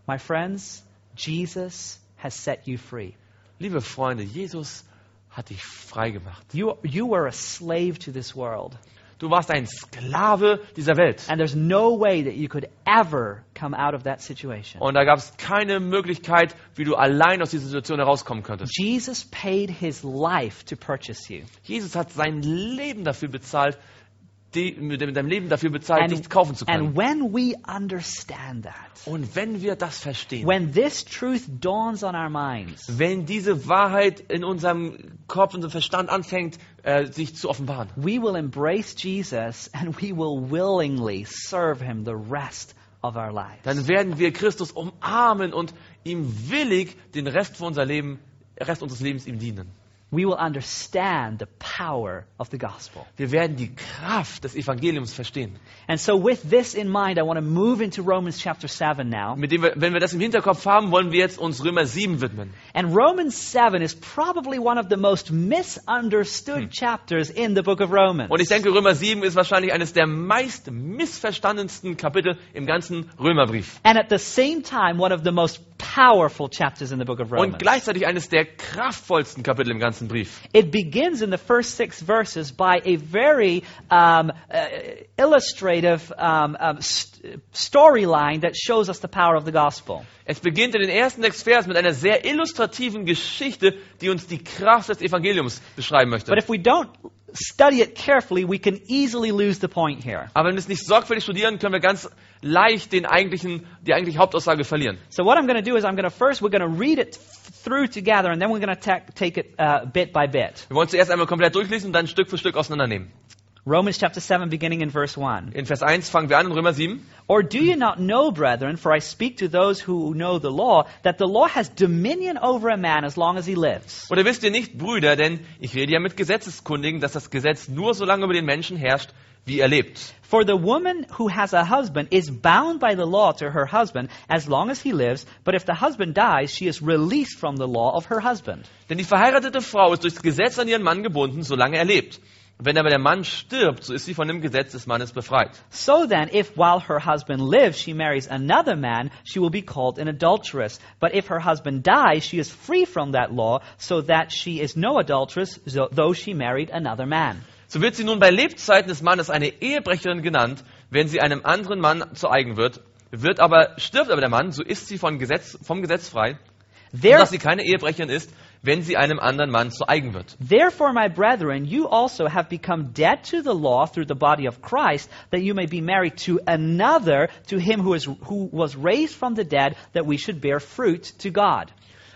My friends, Jesus has set you free. Liebe Freunde, Jesus hat dich frei gemacht. You, you were a slave to this world. Du warst ein Sklave dieser Welt. And there's no way that you could ever come out of that situation. Und da gab es keine Möglichkeit, wie du allein aus dieser Situation herauskommen könntest. Jesus paid his life to purchase you. Jesus hat sein Leben dafür bezahlt, die, mit deinem Leben dafür bezahlt, dich kaufen zu können. and when we understand that, Und wenn wir das verstehen, when this truth dawns on our minds, wenn diese Wahrheit in unserem Kopf, unserem Verstand anfängt, äh, sich zu offenbaren, we will embrace Jesus and we will willingly serve him the rest of our lives. dann werden wir Christus umarmen und ihm willig den Rest von unser Leben, Rest unseres Lebens ihm dienen. We will understand the power of the gospel. Wir werden die Kraft des Evangeliums verstehen. And so with this in mind, I want to move into Romans chapter 7 now. Mit dem wir, wenn wir das im Hinterkopf haben, wollen wir jetzt uns Römer 7 widmen. And Romans 7 is probably one of the most misunderstood chapters in the book of Romans. Und ich denke, Römer 7 ist wahrscheinlich eines der meist missverstandensten Kapitel im ganzen Römerbrief. and at the same time, one of the most powerful chapters in the book of Und Romans. gleichzeitig eines der kraftvollsten Kapitel im ganzen Brief. It begins in the first six verses by a very um, uh, illustrative um, um, storyline that shows us the power of the gospel. Es beginnt in den ersten sechs Versen mit einer sehr illustrativen Geschichte, die uns die Kraft des Evangeliums beschreiben möchte. But if we don't study it carefully, we can easily lose the point here. Aber wenn wir es nicht sorgfältig studieren, können wir ganz leicht den eigentlichen, die eigentliche Hauptaussage verlieren. So what I'm going to do is I'm going to first we're going to read it th- through together, and then we're going to ta- take it uh, bit by bit. Wir wollen zuerst einmal komplett durchlesen und dann Stück für Stück auseinandernehmen. Romans chapter 7, beginning in verse 1. In Vers 1 fangen wir an in Römer 7. Or do you not know, brethren, for I speak to those who know the law, that the law has dominion over a man as long as he lives? Oder wisst ihr nicht, Brüder, denn ich rede ja mit Gesetzeskundigen, dass das Gesetz nur so lange über den Menschen herrscht, wie er lebt. For the woman who has a husband is bound by the law to her husband as long as he lives, but if the husband dies, she is released from the law of her husband. Denn die verheiratete Frau ist durchs Gesetz an ihren Mann gebunden, solange er lebt. Wenn aber der Mann stirbt, so ist sie von dem Gesetz des Mannes befreit. So then, if while her husband lives she marries another man, she will be called an adulteress. But if her husband dies, she is free from that law, so that she is no adulteress, though she married another man. So wird sie nun bei Lebzeiten des Mannes eine Ehebrecherin genannt, wenn sie einem anderen Mann zu eigen wird. Wird aber, stirbt aber der Mann, so ist sie von Gesetz, vom Gesetz frei, There, dass sie keine Ehebrecherin ist, wenn sie einem anderen Mann zu eigen wird. Therefore, my brethren, you also have become dead to the law through the body of Christ, that you may be married to another, to him who, is, who was raised from the dead, that we should bear fruit to God.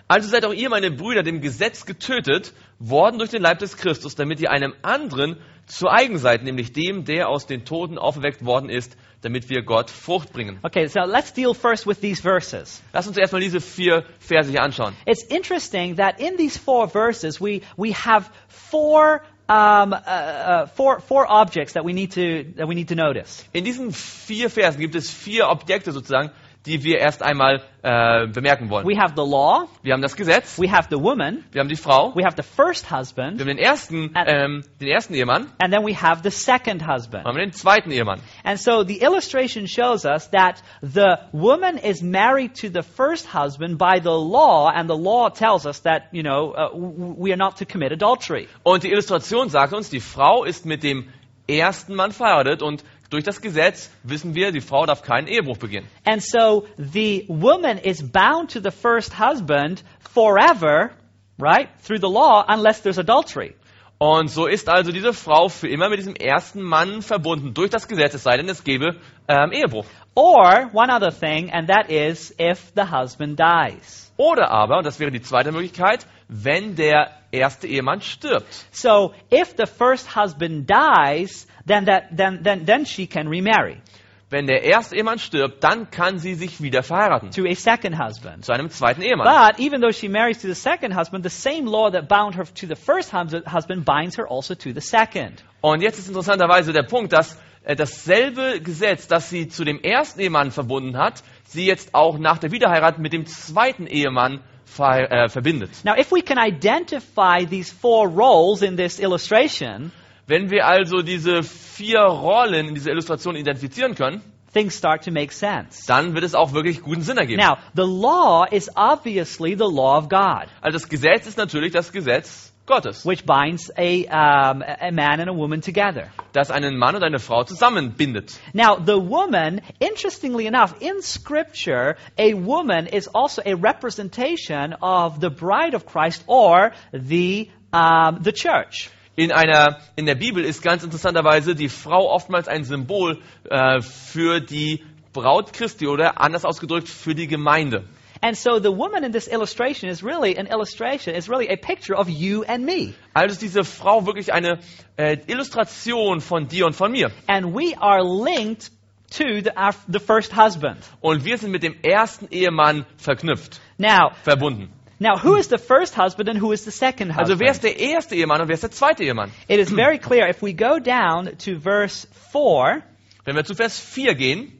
Also seid auch ihr, meine Brüder, dem Gesetz getötet, worden durch den Leib des Christus, damit ihr einem anderen zu eigen seid, nämlich dem, der aus den Toten auferweckt worden ist, damit wir Gott Frucht bringen. Okay, so let's deal first with these verses. Lass uns erstmal diese vier Verse hier anschauen. It's interesting that in these four verses, we, we have four, um, uh, uh, four, four objects that we, need to, that we need to notice. In diesen vier Versen gibt es vier Objekte sozusagen, die wir erst einmal äh, bemerken wollen. We have the law, Wir haben das Gesetz, we have the woman, wir haben die Frau, we have the first wir husband, haben den ersten, ähm, den ersten Ehemann, and then we have the second husband. wir haben den zweiten Ehemann. And so the illustration shows us that the woman is married to the first husband by the law, and the law tells us that, you know, uh, we are not to commit adultery. Und die Illustration sagt uns, die Frau ist mit dem ersten Mann verheiratet und durch das Gesetz wissen wir, die Frau darf keinen Ehebruch begehen. And so the woman is bound to the first husband forever, right, through the law, unless there's adultery. Und so ist also diese Frau für immer mit diesem ersten Mann verbunden durch das Gesetz, es sei denn, es gäbe ähm, Ehebruch. Or one other thing, and that is if the husband dies. Oder aber, und das wäre die zweite Möglichkeit, wenn der erste Ehemann stirbt. So if the first husband dies, then, that, then, then, then she can remarry Wenn der erste Ehemann stirbt, dann kann sie sich wieder verheiraten. to a second husband. Zu einem zweiten Ehemann. But even though she marries to the second husband, the same law that bound her to the first hus- husband binds her also to the second. Und jetzt ist interessanterweise der Punkt, dass äh, dasselbe Gesetz, das sie zu dem ersten Ehemann verbunden hat, sie jetzt auch nach der Wiederheirat mit dem zweiten Ehemann ver äh, verbindet. Now, if we can identify these four roles in this illustration, Wenn wir also diese vier Rollen in dieser Illustration identifizieren können, things start to make sense. dann wird es auch wirklich guten Sinn ergeben. Now, the law is obviously the law of God, Also das Gesetz ist natürlich das Gesetz Gottes, which binds a, um, a man and a woman together. das einen Mann und eine Frau zusammenbindet. Now, the woman, interestingly enough, in Scripture, a woman is also a representation of the bride of Christ or the, um, the church. In, einer, in der Bibel ist ganz interessanterweise die Frau oftmals ein Symbol äh, für die Braut Christi oder anders ausgedrückt für die Gemeinde. And so the woman in this illustration is really an illustration, is really a picture of you and me. Also ist diese Frau wirklich eine äh, Illustration von dir und von mir. And we are linked to the, our, the first husband. Und wir sind mit dem ersten Ehemann verknüpft, Now, verbunden. Now, who is the first husband and who is the second husband? Also wer ist der erste Ehemann und wer ist der zweite Ehemann? It is very clear. If we go down to verse 4, Wenn wir zu Vers 4 gehen,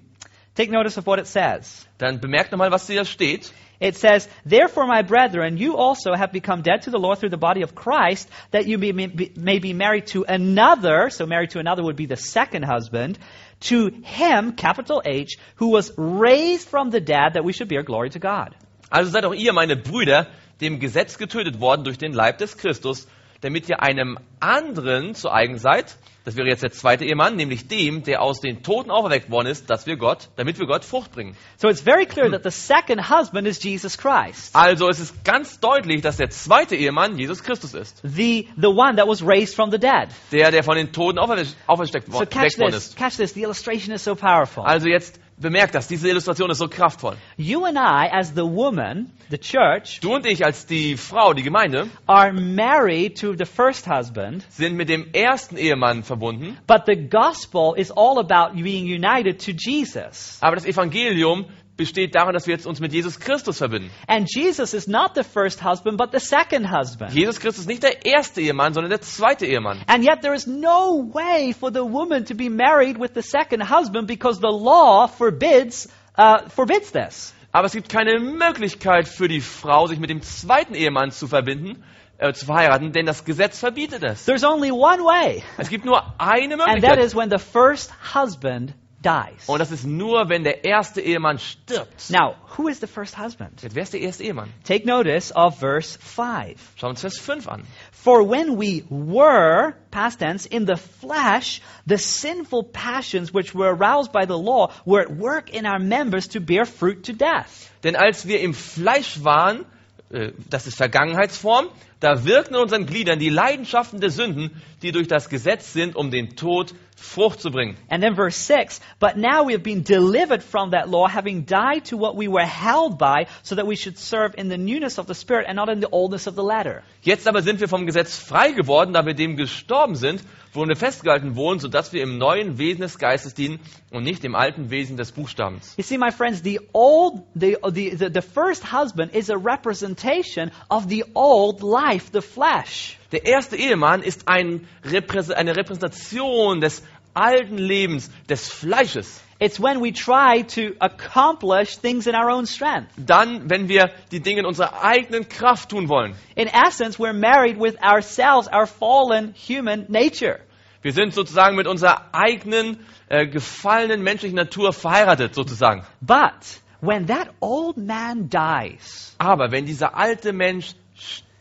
take notice of what it says. dann bemerkt nochmal, was hier steht. It says, Therefore, my brethren, you also have become dead to the Lord through the body of Christ, that you may be, may be married to another, so married to another would be the second husband, to him, capital H, who was raised from the dead, that we should bear glory to God. Also seid auch ihr, meine Brüder, dem Gesetz getötet worden durch den Leib des Christus, damit ihr einem anderen zu eigen seid. Das wäre jetzt der zweite Ehemann, nämlich dem, der aus den Toten auferweckt worden ist, dass wir Gott, damit wir Gott Frucht bringen. So it's very clear that the second husband is Jesus Christ, Also es ist ganz deutlich, dass der zweite Ehemann Jesus Christus ist. the, the one that was raised from the dead. Der, der von den Toten auferwe- aufersteckt So catch worden this, ist. catch this, the illustration is so powerful. Also jetzt bemerkt das, diese Illustration ist so kraftvoll. You and I, as the woman, the church, Du und ich als die Frau, die Gemeinde, are married to the first husband, sind mit dem ersten Ehemann verbunden, but the gospel is all about being united to Jesus. aber das Evangelium besteht darin, dass wir jetzt uns mit Jesus Christus verbinden. And Jesus is not the first husband, but the second husband. Jesus Christus ist nicht der erste Ehemann, sondern der zweite Ehemann. And yet there is no way for the woman to be married with the second husband because the law forbids, uh, forbids this. Aber es gibt keine Möglichkeit für die Frau, sich mit dem zweiten Ehemann zu verbinden, äh, zu verheiraten, denn das Gesetz verbietet es. There's only one way, Es gibt nur eine and that Möglichkeit. is when the first husband dies. Und das ist nur, wenn der erste Ehemann stirbt. Now, who is the first husband? Jetzt, wer ist der erste Ehemann? Take notice of verse 5. Schauen wir uns Vers 5 an. For when we were, past tense, in the flesh, the sinful passions which were aroused by the law were at work in our members to bear fruit to death. Denn als wir im Fleisch waren, äh, das ist Vergangenheitsform, da wirkten in unseren Gliedern die Leidenschaften der Sünden, die durch das Gesetz sind, um den Tod Frucht zu bringen. And then verse 6, but now we have been delivered from that law, having died to what we were held by, so that we should serve in the newness of the Spirit and not in the oldness of the letter. Jetzt aber sind wir vom Gesetz frei geworden, da wir dem gestorben sind, worin wir festgehalten wurden, sodass wir im neuen Wesen des Geistes dienen und nicht im alten Wesen des Buchstabens. You see, my friends, the old, the, the, the, the first husband is a representation of the old life, the flesh. Der erste Ehemann ist ein eine Repräsentation des alten Lebens, des Fleisches. It's when we try to accomplish things in our own strength. Dann, wenn wir die Dinge in unserer eigenen Kraft tun wollen. In essence, we're married with ourselves, our fallen human nature. Wir sind sozusagen mit unserer eigenen äh, gefallenen menschlichen Natur verheiratet, sozusagen. But when that old man dies, Aber wenn dieser alte Mensch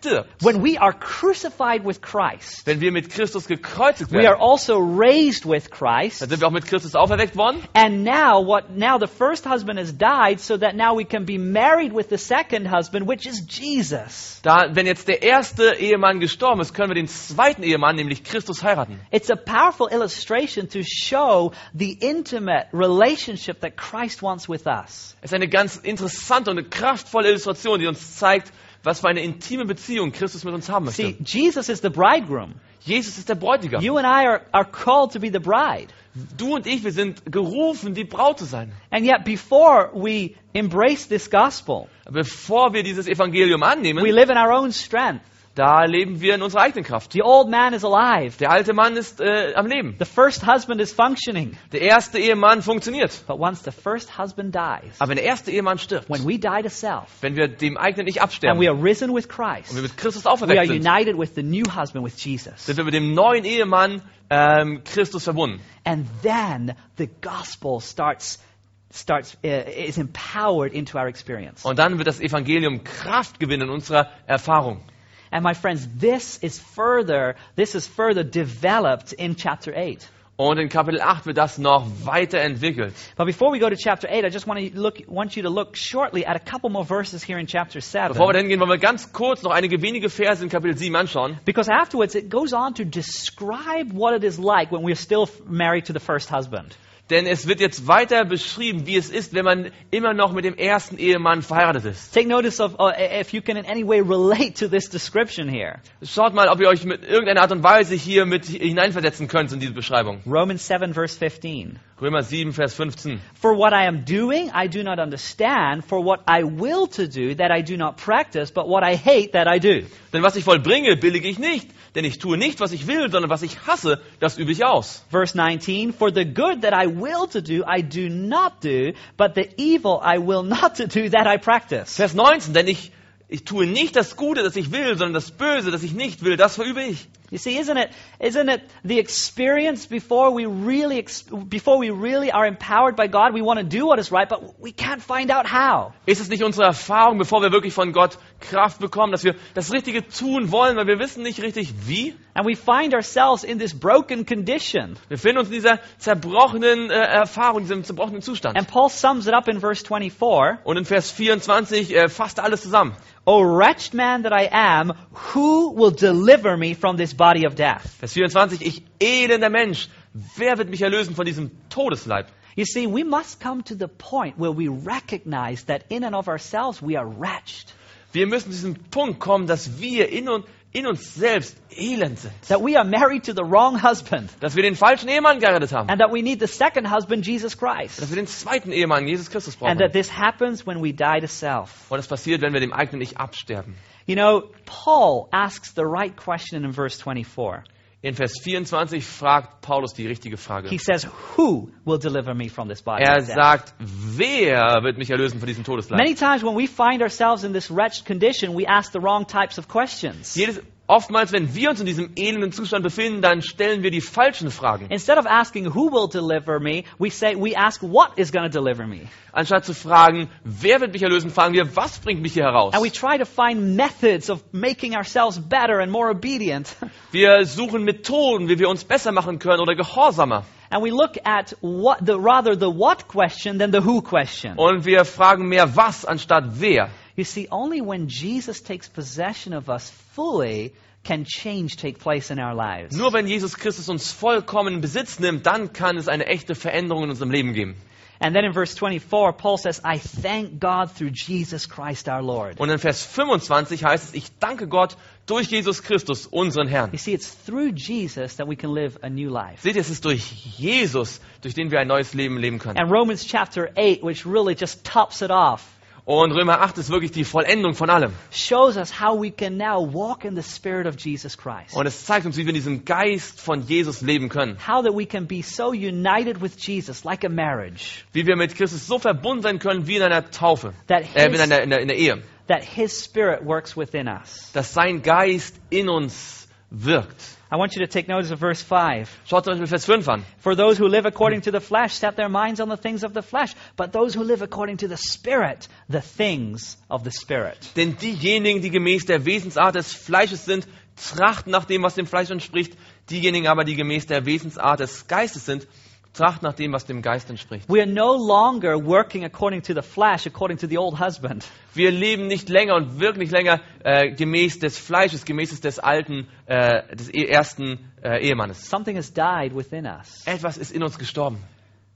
stirbt, when we are crucified with Christ, wenn wir mit Christus gekreuzigt we are werden, also raised with Christ. dann sind wir auch mit Christus auferweckt worden. And now what now the first husband has died so that now we can be married with the second husband which is Jesus. Da, wenn jetzt der erste Ehemann gestorben ist, können wir den zweiten Ehemann, nämlich Christus, heiraten. It's a powerful illustration to show the intimate relationship that Christ wants with us. Es ist eine ganz interessante und eine kraftvolle Illustration, die uns zeigt, was für eine intime Beziehung Christus mit uns haben See, möchte. Jesus is the bridegroom. Jesus ist der Bräutigam. You and I are, are called to be the bride. Du und ich, wir sind gerufen, die Braut zu sein. And yet before we embrace this gospel, Bevor wir dieses Evangelium we annehmen, live in our own strength. Da leben wir in unserer eigenen Kraft. The old man is alive. Der alte Mann ist äh, am Leben. The first husband is functioning. Der erste Ehemann funktioniert. But once the first husband dies, Aber wenn der erste Ehemann stirbt, when we die to self, wenn wir dem eigenen Ich and absterben we und are risen with Christ, wir mit Christus we are auferweckt sind, united with the new husband, with Jesus. sind wir mit dem neuen Ehemann ähm, Christus verbunden. And then the gospel starts, starts uh, is empowered into our experience. Und dann wird das Evangelium Kraft gewinnen in unserer Erfahrung. And my friends, this is further, this is further developed in chapter 8. Und in Kapitel 8 wird das noch weiterentwickelt. But before we go to chapter 8, I just want to look, want you to look shortly at a couple more verses here in chapter 7. Bevor wir dahin gehen, wollen wir ganz kurz noch einige wenige Verse in Kapitel 7 anschauen. Because afterwards it goes on to describe what it is like when we're still married to the first husband. Denn es wird jetzt weiter beschrieben, wie es ist, wenn man immer noch mit dem ersten Ehemann verheiratet ist. Take notice of uh, if you can in any way relate to this description here. Schaut mal, ob ihr euch mit irgendeiner Art und Weise hier mit hineinversetzen könnt in diese Beschreibung. Romans 7 verse 15. Römer 7, Vers 15. For what I am doing, I do not understand. For what I will to do, that I do not practice, but what I hate, that I do. Denn was ich vollbringe, billige ich nicht. Denn ich tue nicht, was ich will, sondern was ich hasse, das übe ich aus. Verse 19, For the good that I will to do, I do not do, but the evil I will not to do, that I practice. Vers 19. Denn ich, ich tue nicht das Gute, das ich will, sondern das Böse, das ich nicht will, das verübe ich. You see, isn't it, isn't it the experience before we really, before we really are empowered by God, we want to do what is right, but we can't find out how. Ist es nicht unsere Erfahrung, bevor wir wirklich von Gott Kraft bekommen, dass wir das Richtige tun wollen, weil wir wissen nicht richtig wie? And we find ourselves in this broken condition. Wir finden uns in dieser zerbrochenen äh, Erfahrung, diesem zerbrochenen Zustand. And Paul sums it up in verse 24. Und in Vers 24 äh, fasst er alles zusammen. O wretched man that I am, who will deliver me from this body of death? Vers 24, ich elender Mensch, wer wird mich erlösen von diesem Todesleib? You see, we must come to the point where we recognize that in and of ourselves we are wretched. Wir müssen zu diesem Punkt kommen, dass wir in, und, in uns selbst elend sind. That we are married to the wrong husband. Dass wir den falschen Ehemann geheiratet haben. And that we need the second husband, Jesus Christ. Dass wir den zweiten Ehemann, Jesus Christus brauchen. And that this happens when we die to self. Und das passiert, wenn wir dem eigenen Ich absterben. You know, Paul asks the right question in verse 24. In Vers 24 fragt Paulus die richtige Frage. He says, Who will deliver me from this body Er sagt, wer wird mich erlösen von diesem Todesleib? Many times when we find ourselves in this wretched condition, we ask the wrong types of questions. Jedes, oftmals, wenn wir uns in diesem elenden Zustand befinden, dann stellen wir die falschen Fragen. Instead of asking who will deliver me, we say we ask what is going to deliver me. Anstatt zu fragen, wer wird mich erlösen, fragen wir, was bringt mich hier heraus? And we try to find methods of making ourselves better and more obedient. Wir suchen Methoden, wie wir uns besser machen können oder gehorsamer. And we look at what the rather the what question than the who question. Und wir fragen mehr was anstatt wer. You see, only when Jesus takes possession of us fully can change take place in our lives. Nur wenn Jesus Christus uns vollkommen Besitz nimmt, dann kann es eine echte Veränderung in unserem Leben geben. And then in verse 24, Paul says, I thank God through Jesus Christ our Lord. Und in Vers 25 heißt es, ich danke Gott durch Jesus Christus, unseren Herrn. You see, it's through Jesus that we can live a new life. Seht ihr, es ist durch Jesus, durch den wir ein neues Leben leben können. And Romans chapter 8, which really just tops it off, Und Römer 8 ist wirklich die Vollendung von allem. shows us how we can now walk in the Spirit of Jesus Christ. Und es zeigt uns, wie wir in diesem Geist von Jesus leben können. How that we can be so united with Jesus, like a marriage, Wie wir mit Christus so verbunden sein können wie in einer Taufe. that Äh, in, his, einer, in, der, in der Ehe. that his Spirit works within us. Dass sein Geist in uns wirkt. I want you to take notice of verse 5. Schaut zum Beispiel Vers 5 an. For those who live according to the flesh set their minds on the things of the flesh, but those who live according to the Spirit, the things of the Spirit. Denn diejenigen, die gemäß der Wesensart des Fleisches sind, trachten nach dem, was dem Fleisch entspricht. Diejenigen aber, die gemäß der Wesensart des Geistes sind, trachten nach dem, was dem Geist entspricht. We are no longer working according to the flesh, according to the old husband. Wir leben nicht länger und wirken nicht länger äh, gemäß des Fleisches, gemäß des alten, äh, des e- ersten äh, Ehemannes. Something has died within us. Etwas ist in uns gestorben.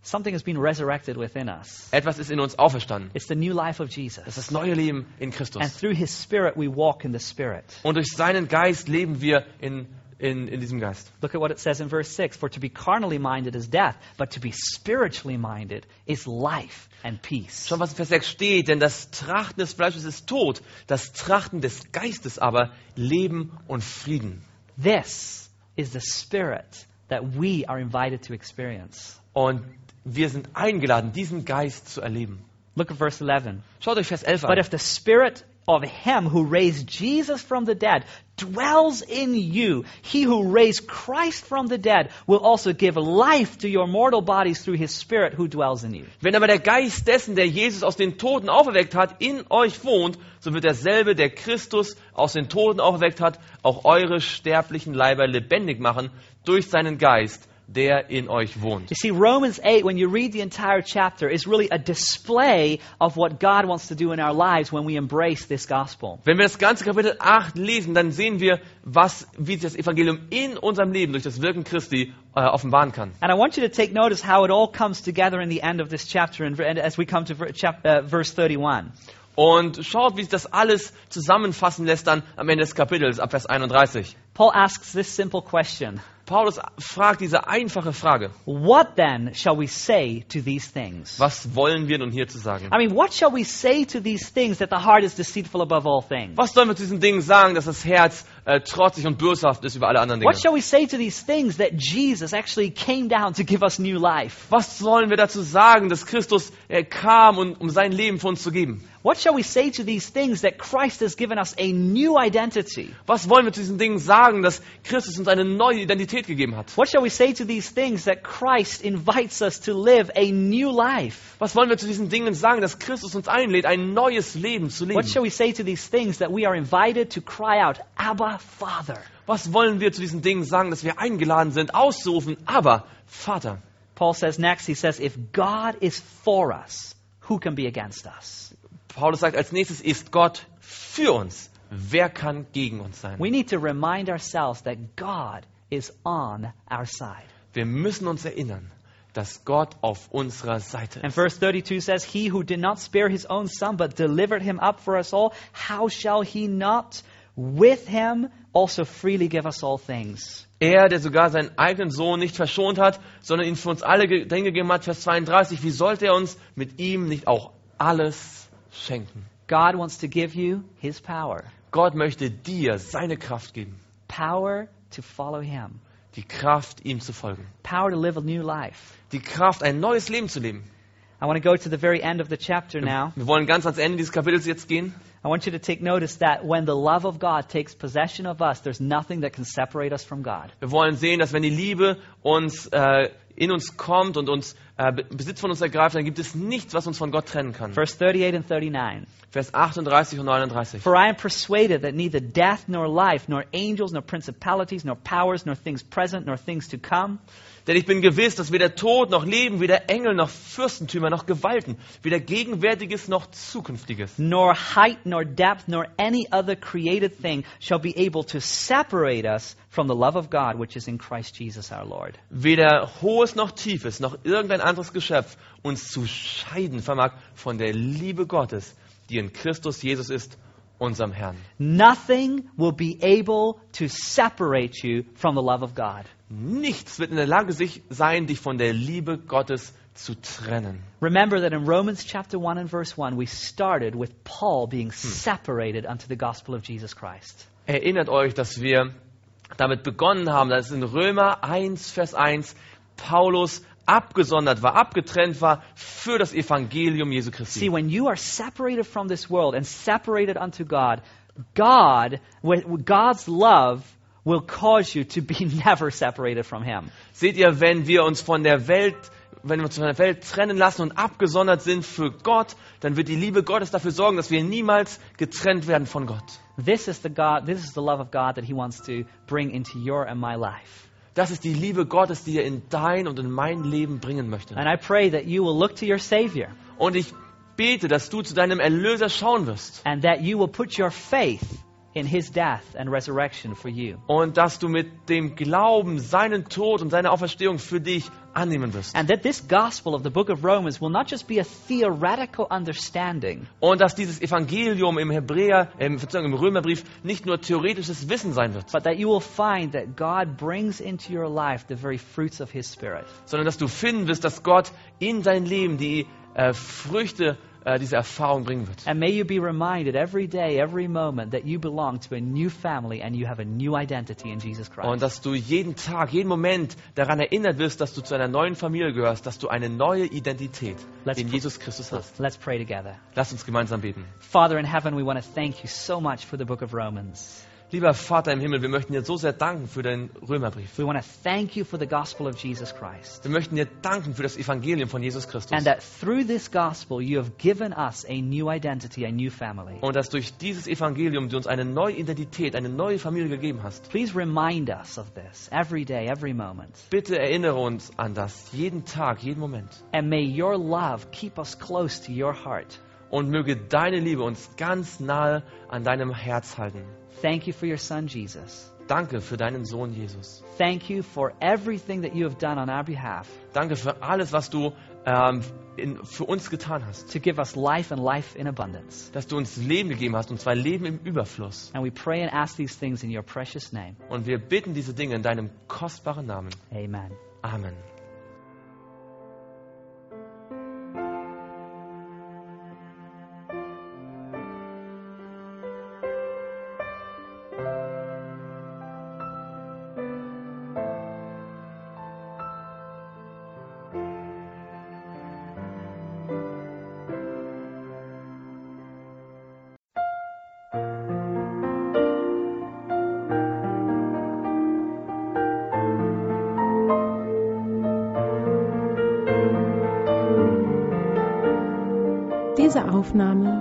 Something has been resurrected within us. Etwas ist in uns auferstanden. It's the new life of Das Jesus. ist das neue Leben in And Christus. through his Spirit, we walk in the Spirit. Und durch seinen Geist leben wir in in, in diesem Geist. Look at what it says in verse 6 For to be carnally minded is death, but to be spiritually minded is life and peace. Schon was in Vers 6 steht, denn das Trachten des Fleisches ist Tod, das Trachten des Geistes aber Leben und Frieden. This is the spirit that we are invited to experience. Und wir sind eingeladen, diesen Geist zu erleben. Look at verse 11. Schaut euch Vers 11 But an. if the spirit of him who raised Jesus from the dead dwells in you, he who raised Christ from the dead will also give life to your mortal bodies through his spirit who dwells in you. Wenn aber der Geist dessen, der Jesus aus den Toten auferweckt hat, in euch wohnt, so wird derselbe, der Christus aus den Toten auferweckt hat, auch eure sterblichen Leiber lebendig machen durch seinen Geist, der in euch wohnt. You see, Romans 8, when you read the entire chapter, is really a display of what God wants to do in our lives when we embrace this gospel. Wenn wir das ganze Kapitel 8 lesen, dann sehen wir, was, wie sich das Evangelium in unserem Leben durch das Wirken Christi äh, offenbaren kann. And I want you to take notice how it all comes together in the end of this chapter and as we come to uh, verse 31. Und schaut, wie sich das alles zusammenfassen lässt dann am Ende des Kapitels, ab Vers 31. Paul asks this simple question Paulus fragt diese einfache Frage. What then shall we say to these things? Was wollen wir nun hier zu sagen? I mean, what shall we say to these things that the heart is deceitful above all things? Was sollen wir zu diesen Dingen sagen, dass das Herz äh, trotzig und böshaft ist über alle anderen Dinge? What shall we say to these things that Jesus actually came down to give us new life? Was sollen wir dazu sagen, dass Christus äh, kam, um, um sein Leben für uns zu geben? What shall we say to these things that Christ has given us a new identity? Was wollen wir zu diesen Dingen sagen, dass Christus uns eine neue Identität gegeben hat? What shall we say to these things that Christ invites us to live a new life? Was wollen wir zu diesen Dingen sagen, dass Christus uns einlädt, ein neues Leben zu leben? What shall we say to these things that we are invited to cry out, Abba, Father? Was wollen wir zu diesen Dingen sagen, dass wir eingeladen sind, auszurufen, aber Vater. Paul says next, he says, if God is for us, who can be against us? Paulus sagt als nächstes, ist Gott für uns. Wer kann gegen uns sein? We need to remind ourselves that God is on our side. Wir müssen uns erinnern, dass Gott auf unserer Seite And ist. verse 32 says, He who did not spare his own son, but delivered him up for us all, how shall he not with him also freely give us all things? Er, der sogar seinen eigenen Sohn nicht verschont hat, sondern ihn für uns alle ge- gegeben hat, Vers 32, wie sollte er uns mit ihm nicht auch alles schenken? God wants to give you his power. Gott möchte dir seine Kraft geben. Power to follow him. Die Kraft, ihm zu folgen. Power to live a new life. Die Kraft, ein neues Leben zu leben. I want to go to the very end of the chapter now. Wir wollen ganz ans Ende dieses Kapitels jetzt gehen. I want you to take notice that when the love of God takes possession of us, there's nothing that can separate us from God. Wir wollen sehen, dass wenn die Liebe uns äh, in uns kommt und uns äh, Be- Besitz von uns ergreift, dann gibt es nichts, was uns von Gott trennen kann. Verse 38 and 39. Vers 38 und 39. For I am persuaded that neither death nor life, nor angels, nor principalities, nor powers, nor things present, nor things to come, Denn ich bin gewiss, dass weder Tod noch Leben, weder Engel noch Fürstentümer noch Gewalten, weder Gegenwärtiges noch Zukünftiges, nor height, nor depth, nor any other created thing shall be able to separate us from the love of God which is in Christ Jesus our Lord. weder Hohes noch Tiefes noch irgendein anderes Geschöpf uns zu scheiden vermag von der Liebe Gottes, die in Christus Jesus ist, unserem Herrn. Nothing will be able to separate you from the love of God. Nichts wird in der Lage sich sein, dich von der Liebe Gottes zu trennen. Remember that in Romans chapter 1 and verse 1, we started with Paul being separated unto the gospel of Jesus Christ. Erinnert euch, dass wir damit begonnen haben, dass in Römer 1, Vers 1 Paulus abgesondert war, abgetrennt war für das Evangelium Jesu See, Christi. when you are separated from this world and separated unto God, God, God's love will cause you to be never separated from Him. Seht ihr, wenn wir uns von der Welt, wenn wir uns von der Welt trennen lassen und abgesondert sind für Gott, dann wird die Liebe Gottes dafür sorgen, dass wir niemals getrennt werden von Gott. This is the God, this is the love of God that He wants to bring into your and my life. Das ist die Liebe Gottes, die er in dein und in mein Leben bringen möchte. And I pray that you will look to your Savior Und ich bete, dass du zu deinem Erlöser schauen wirst and that you will put your faith in his death and resurrection for you. Und dass du mit dem Glauben seinen Tod und seine Auferstehung für dich annehmen wirst. And that this gospel of the book of Romans will not just be a theoretical understanding, Und dass dieses Evangelium im Hebräer, Verzeihung, im Römerbrief nicht nur theoretisches Wissen sein wird, but that you will find that God brings into your life the very fruits of his spirit. sondern dass du finden wirst, dass Gott in dein Leben die äh, Früchte äh, dieser Erfahrung bringen wird. And may you be reminded every day, every moment that you belong to a new family and you have a new identity in Jesus Und Christ. dass du jeden Tag, jeden Moment daran erinnert wirst, dass du zu einer neuen Familie gehörst, dass du eine neue Identität Let's in Jesus Christus hast. Let's pray together. Lass uns gemeinsam beten. Father in heaven, we want to thank you so much for the book of Romans. Lieber Vater im Himmel, wir möchten dir so sehr danken für deinen Römerbrief. We want to thank you for the gospel of Jesus Christ. Wir möchten dir danken für das Evangelium von Jesus Christus. And that through this gospel, you have given us a new identity, a new family. Und dass durch dieses Evangelium du uns eine neue Identität, eine neue Familie gegeben hast. Please remind us of this every day, every moment. Bitte erinnere uns an das jeden Tag, jeden Moment. And may your love keep us close to your heart. Und möge deine Liebe uns ganz nahe an deinem Herz halten. Thank you for your son, Jesus. Danke für deinen Sohn Jesus. Thank you for everything that you have done on our behalf Danke für alles, was du ähm, in, für uns getan hast. to give us life and life in abundance. Dass du uns Leben gegeben hast, und zwar Leben im Überfluss. And we pray and ask these things in your precious name. Und wir bitten diese Dinge in deinem kostbaren Namen. Amen. Amen.